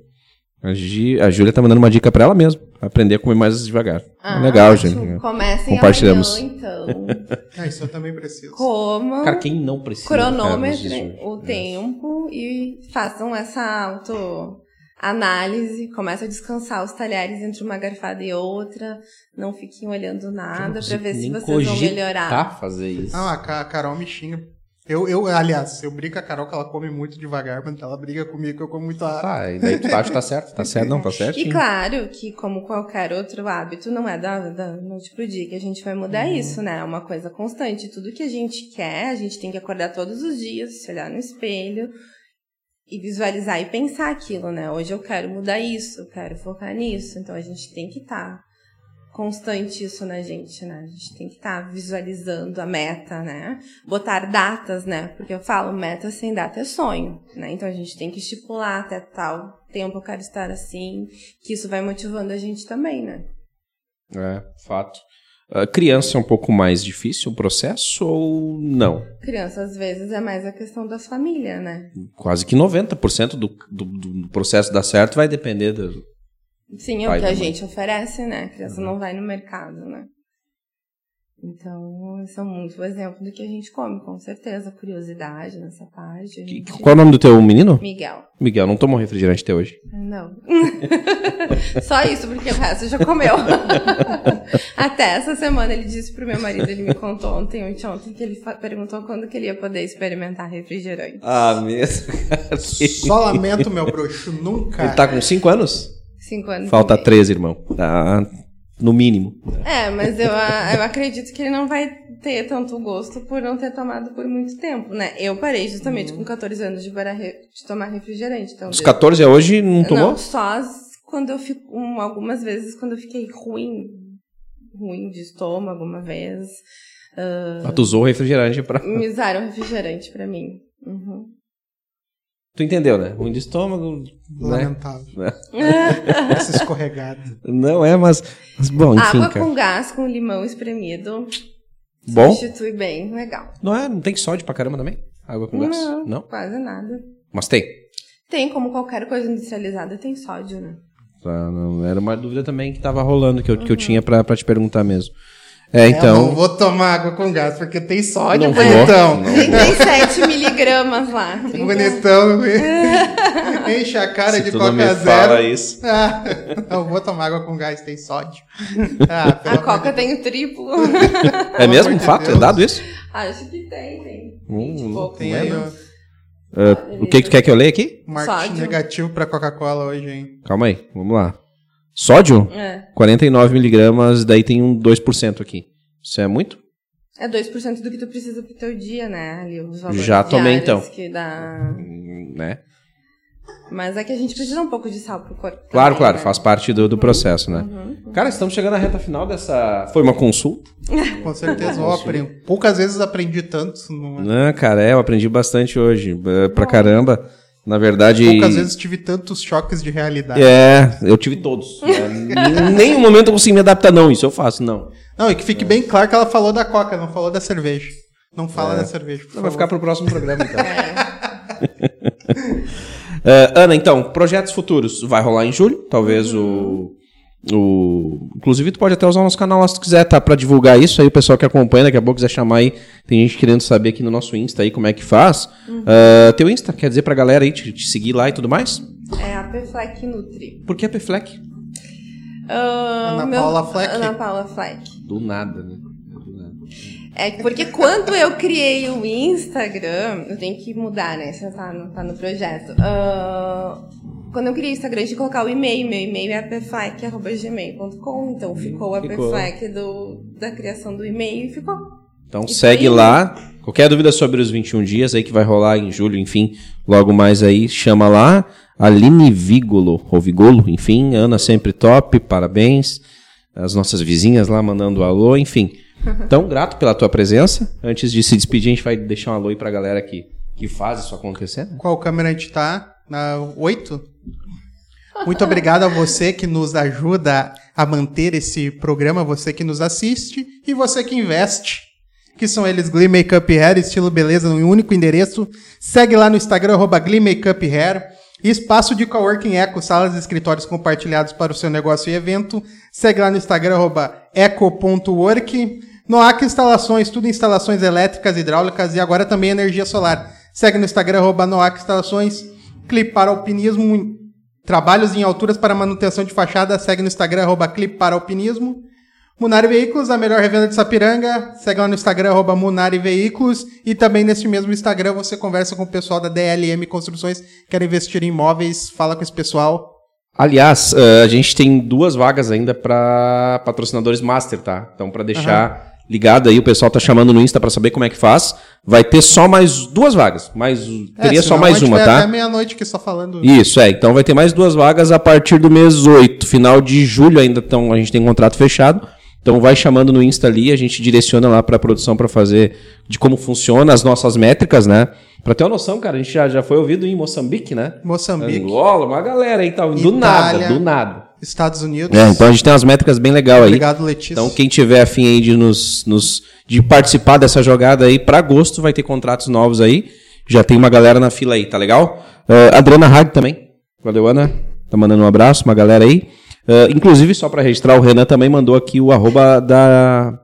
A, Gi- a Júlia tá mandando uma dica pra ela mesma. Aprender a comer mais devagar. Ah, legal, ótimo. gente. Comecem Compartilhamos. amanhã, então. Ah, isso eu também preciso. Comam. Cara, quem não precisa? cronometrem o tempo e façam essa autoanálise. Comece a descansar os talheres entre uma garfada e outra. Não fiquem olhando nada para ver se vocês vão melhorar. fazer isso. Ah, a Carol me xinga. Eu, eu, aliás, eu brigo com a Carol que ela come muito devagar, mas ela briga comigo que eu como muito rápido. Tá, e daí tu acha que tá certo? Tá certo? Não, tá certo? E claro que, como qualquer outro hábito, não é da, da noite pro dia que a gente vai mudar Uhum. isso, né? É uma coisa constante. Tudo que a gente quer, a gente tem que acordar todos os dias, se olhar no espelho e visualizar e pensar aquilo, né? Hoje eu quero mudar isso, eu quero focar nisso. Então a gente tem que estar constante isso na gente, né? A gente tem que estar visualizando a meta, né? Botar datas, né? Porque eu falo, meta sem data é sonho, né? Então a gente tem que estipular até tal tempo eu quero estar assim, que isso vai motivando a gente também, né? É, fato. Ah, criança é um pouco mais difícil o processo ou não? Criança, às vezes, é mais a questão das famílias, né? Quase que 90% do, do, do processo dar certo vai depender do. Sim, é o que a mãe. gente oferece, né? A criança não vai no mercado, né? Então, esse é muito o exemplo do que a gente come, com certeza. Curiosidade nessa parte. gente- Qual é o nome do teu menino? Miguel. Miguel, não tomou refrigerante até hoje. Não. Só isso, porque o resto já comeu. Até essa semana ele disse pro meu marido, ele me contou ontem, ontem, ontem, que ele perguntou quando que ele ia poder experimentar refrigerante. Ah, mesmo? Só lamento, meu bruxo, nunca. Ele tá com 5 anos? Cinco anos. Falta. 13, irmão. Tá no mínimo. É, mas eu, eu acredito que ele não vai ter tanto gosto por não ter tomado por muito tempo, né? Eu parei justamente com 14 anos de, de tomar refrigerante. Então, desde- 14 a hoje não tomou? Não, só quando eu fico. um, algumas vezes quando eu fiquei ruim. Ruim de estômago, uma vez. Ah, tu usou refrigerante pra. Me usaram refrigerante pra mim. Uhum. Tu entendeu, né? Ruim de estômago, né? Lamentável. Né? Essa escorregada. Não é, mas. mas bom, enfim, Água cara. com gás com limão espremido. Bom? Substitui bem, legal. Não é? Não tem sódio pra caramba também? Água com gás? Não, Não? quase nada. Mas tem. Tem, como qualquer coisa industrializada, tem sódio, né? Tá, não, era uma dúvida também que tava rolando, que eu, Uhum. que eu tinha pra, pra te perguntar mesmo. É, Eu então. não vou tomar água com gás, porque tem sódio, Não vou, bonitão. não. 37 miligramas lá. 30. Bonitão. Enche a cara Se de Coca fala Zero. isso. Ah, não vou tomar água com gás, tem sódio. Ah, A Coca de tem o triplo. É mesmo um fato? É Deus. dado isso? Acho que tem, tem. Hum, 20 pouco. Tem aí, ó. Uh, o que, que tu quer que eu leia aqui? Marketing Sódio. negativo pra Coca-Cola hoje, hein? Calma aí, vamos lá. Sódio? É. 49 miligramas, daí tem um 2% aqui. Isso é muito? É 2% do que tu precisa pro teu dia, né? Ali, os valores Já tomei, então. Que dá... Hum, Né? Mas é que a gente precisa um pouco de sal pro corpo. Claro, também, claro, né? faz parte do, do processo, né? Uhum. Cara, estamos chegando à reta final dessa. Foi uma consulta? Com certeza. eu aprendi. Poucas vezes aprendi tanto. Não é? Não, cara, é, eu aprendi bastante hoje. é, Pra caramba. Na verdade. Poucas vezes tive tantos choques de realidade. É, eu tive todos. né? Em nenhum momento eu consegui me adaptar, não. Isso eu faço, não. Não, e que fique bem claro que ela falou da Coca, não falou da cerveja. Não fala da cerveja. por Não, vai ficar pro próximo programa, então. É. É, Ana, então, projetos futuros. Vai rolar em julho, talvez o. O... Inclusive, tu pode até usar o nosso canal lá se tu quiser, tá? Pra divulgar isso aí, o pessoal que acompanha, daqui a pouco quiser chamar aí. Tem gente querendo saber aqui no nosso Insta aí como é que faz. É, teu Insta, quer dizer pra galera aí te, te seguir lá e tudo mais? É a Perfleck Nutri. Por que a Pfleck? Ah, Ana meu- Paula Fleck. Ana Paula Fleck. Do nada, né? Do nada. É porque quando eu criei o Instagram, eu tenho que mudar, né? Você tá no, tá no projeto. Ah, quando eu criei o Instagram, que colocar o e-mail. Meu e-mail é perfleck.gmail.com. Então ficou a Ficou. perfleck do, da criação do e-mail e ficou. Então Isso segue lá. Qualquer dúvida sobre os 21 dias aí que vai rolar em julho, enfim, logo mais aí, chama lá. Aline Vigolo, ou Vigolo, enfim, Ana sempre top, parabéns. As nossas vizinhas lá mandando alô, enfim. Então, grato pela tua presença. Antes de se despedir, a gente vai deixar um alô aí pra galera que, que faz isso acontecer. né? Qual câmera a gente tá? Na 8? Muito obrigado a você que nos ajuda a manter esse programa, você que nos assiste e você que investe. Que são eles Glee Makeup Hair, estilo beleza no único endereço. Segue lá no Instagram, Glee Makeup Hair. Espaço de Coworking Eco, salas e escritórios compartilhados para o seu negócio e evento. Segue lá no Instagram, eco.work. Noac Instalações, tudo instalações elétricas, hidráulicas e agora também energia solar. Segue no Instagram, Noac Instalações. Clipar Alpinismo, trabalhos em alturas para manutenção de fachada. Segue no Instagram, arroba Clipar Alpinismo. Munari Veículos, a melhor revenda de Sapiranga. Segue lá no Instagram, arroba Munari Veículos. E também nesse mesmo Instagram você conversa com o pessoal da DLM Construções, quer investir em imóveis, fala com esse pessoal. Aliás, eh, a gente tem duas vagas ainda para patrocinadores master, tá? Então, para deixar ligado aí, o pessoal tá chamando no Insta para saber como é que faz. Vai ter só mais duas vagas. Teria É, só senão mais a uma, tá? Até meia-noite aqui só falando. Isso, é. Então vai ter mais duas vagas a partir do mês 8. Final de julho ainda então, a gente tem contrato fechado. Então vai chamando no Insta ali, a gente direciona lá pra produção pra fazer de como funciona as nossas métricas, né? Pra ter uma noção, cara, a gente já, já foi ouvido em Moçambique, né? Moçambique, Angola, uma galera aí, então, do nada, do nada. Estados Unidos. É, então a gente tem umas métricas bem legal aí. Obrigado, Letícia. Então, quem tiver afim aí de, nos, nos- de participar dessa jogada aí, pra agosto vai ter contratos novos aí. Já tem uma galera na fila aí, tá legal? Uh, Adriana Hag também. Valeu, Ana. Tá mandando um abraço, uma galera aí. Uh, inclusive, só pra registrar, o Renan também mandou aqui o arroba da,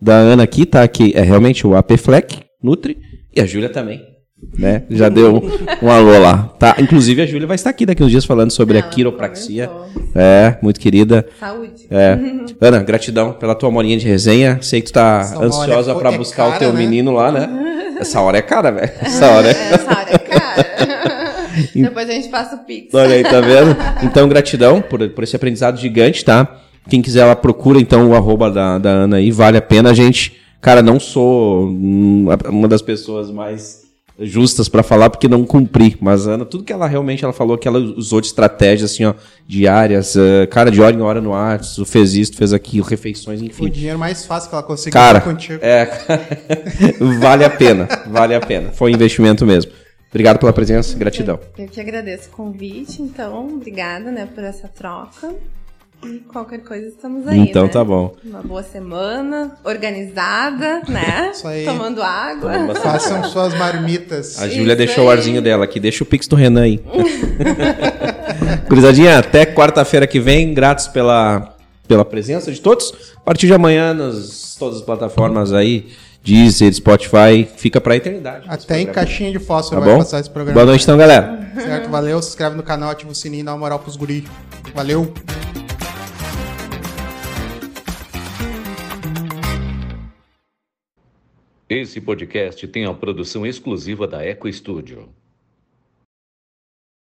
da Ana aqui, tá? Que é realmente o APFleck, Nutri. E a Júlia também. Né? Já deu um, um alô lá. Tá? Inclusive, a Júlia vai estar aqui daqui uns dias falando sobre a quiropraxia. comentou. É, muito querida. Saúde. É. Ana, gratidão pela tua morinha de resenha. Sei que tu tá Essa ansiosa é pra fo- é buscar o cara, teu né? menino lá, né? Essa hora é cara, velho. Essa hora é. Essa hora é cara. Depois a gente passa o pix. Olha aí, tá vendo? Então, gratidão por, por esse aprendizado gigante, tá? Quem quiser, ela procura então o arroba da, da Ana aí, vale a pena, gente. Cara, não sou hum, uma das pessoas mais justas pra falar porque não cumpri, mas Ana, tudo que ela realmente ela falou que ela usou de estratégias assim, ó, diárias, eh, cara, de hora em hora no ar, tu fez isso, tu fez aquilo, refeições, O enfim. dinheiro mais fácil que ela conseguiu Cara, contigo. é, vale a pena, vale a pena. Foi um investimento mesmo. Obrigado pela presença, gratidão. Eu que agradeço o convite, então, obrigada, né, por essa troca. E qualquer coisa estamos aí, Então né? tá bom. Uma boa semana, organizada, né? Isso aí. Tomando água. Façam suas marmitas. A Júlia deixou o aí. arzinho dela aqui. Deixa o pix do Renan aí. Gurizadinha, até quarta-feira que vem. Gratos pela, pela presença de todos. A partir de amanhã, nas todas as plataformas aí, Deezer, Spotify, fica pra eternidade. Até em caixinha de fósforo Tá vai bom? passar esse programa. Boa noite então, galera. Certo? Valeu. Se inscreve no canal, ativa o sininho, dá uma moral pros guri. Valeu. Esse podcast tem a produção exclusiva da Eco Studio.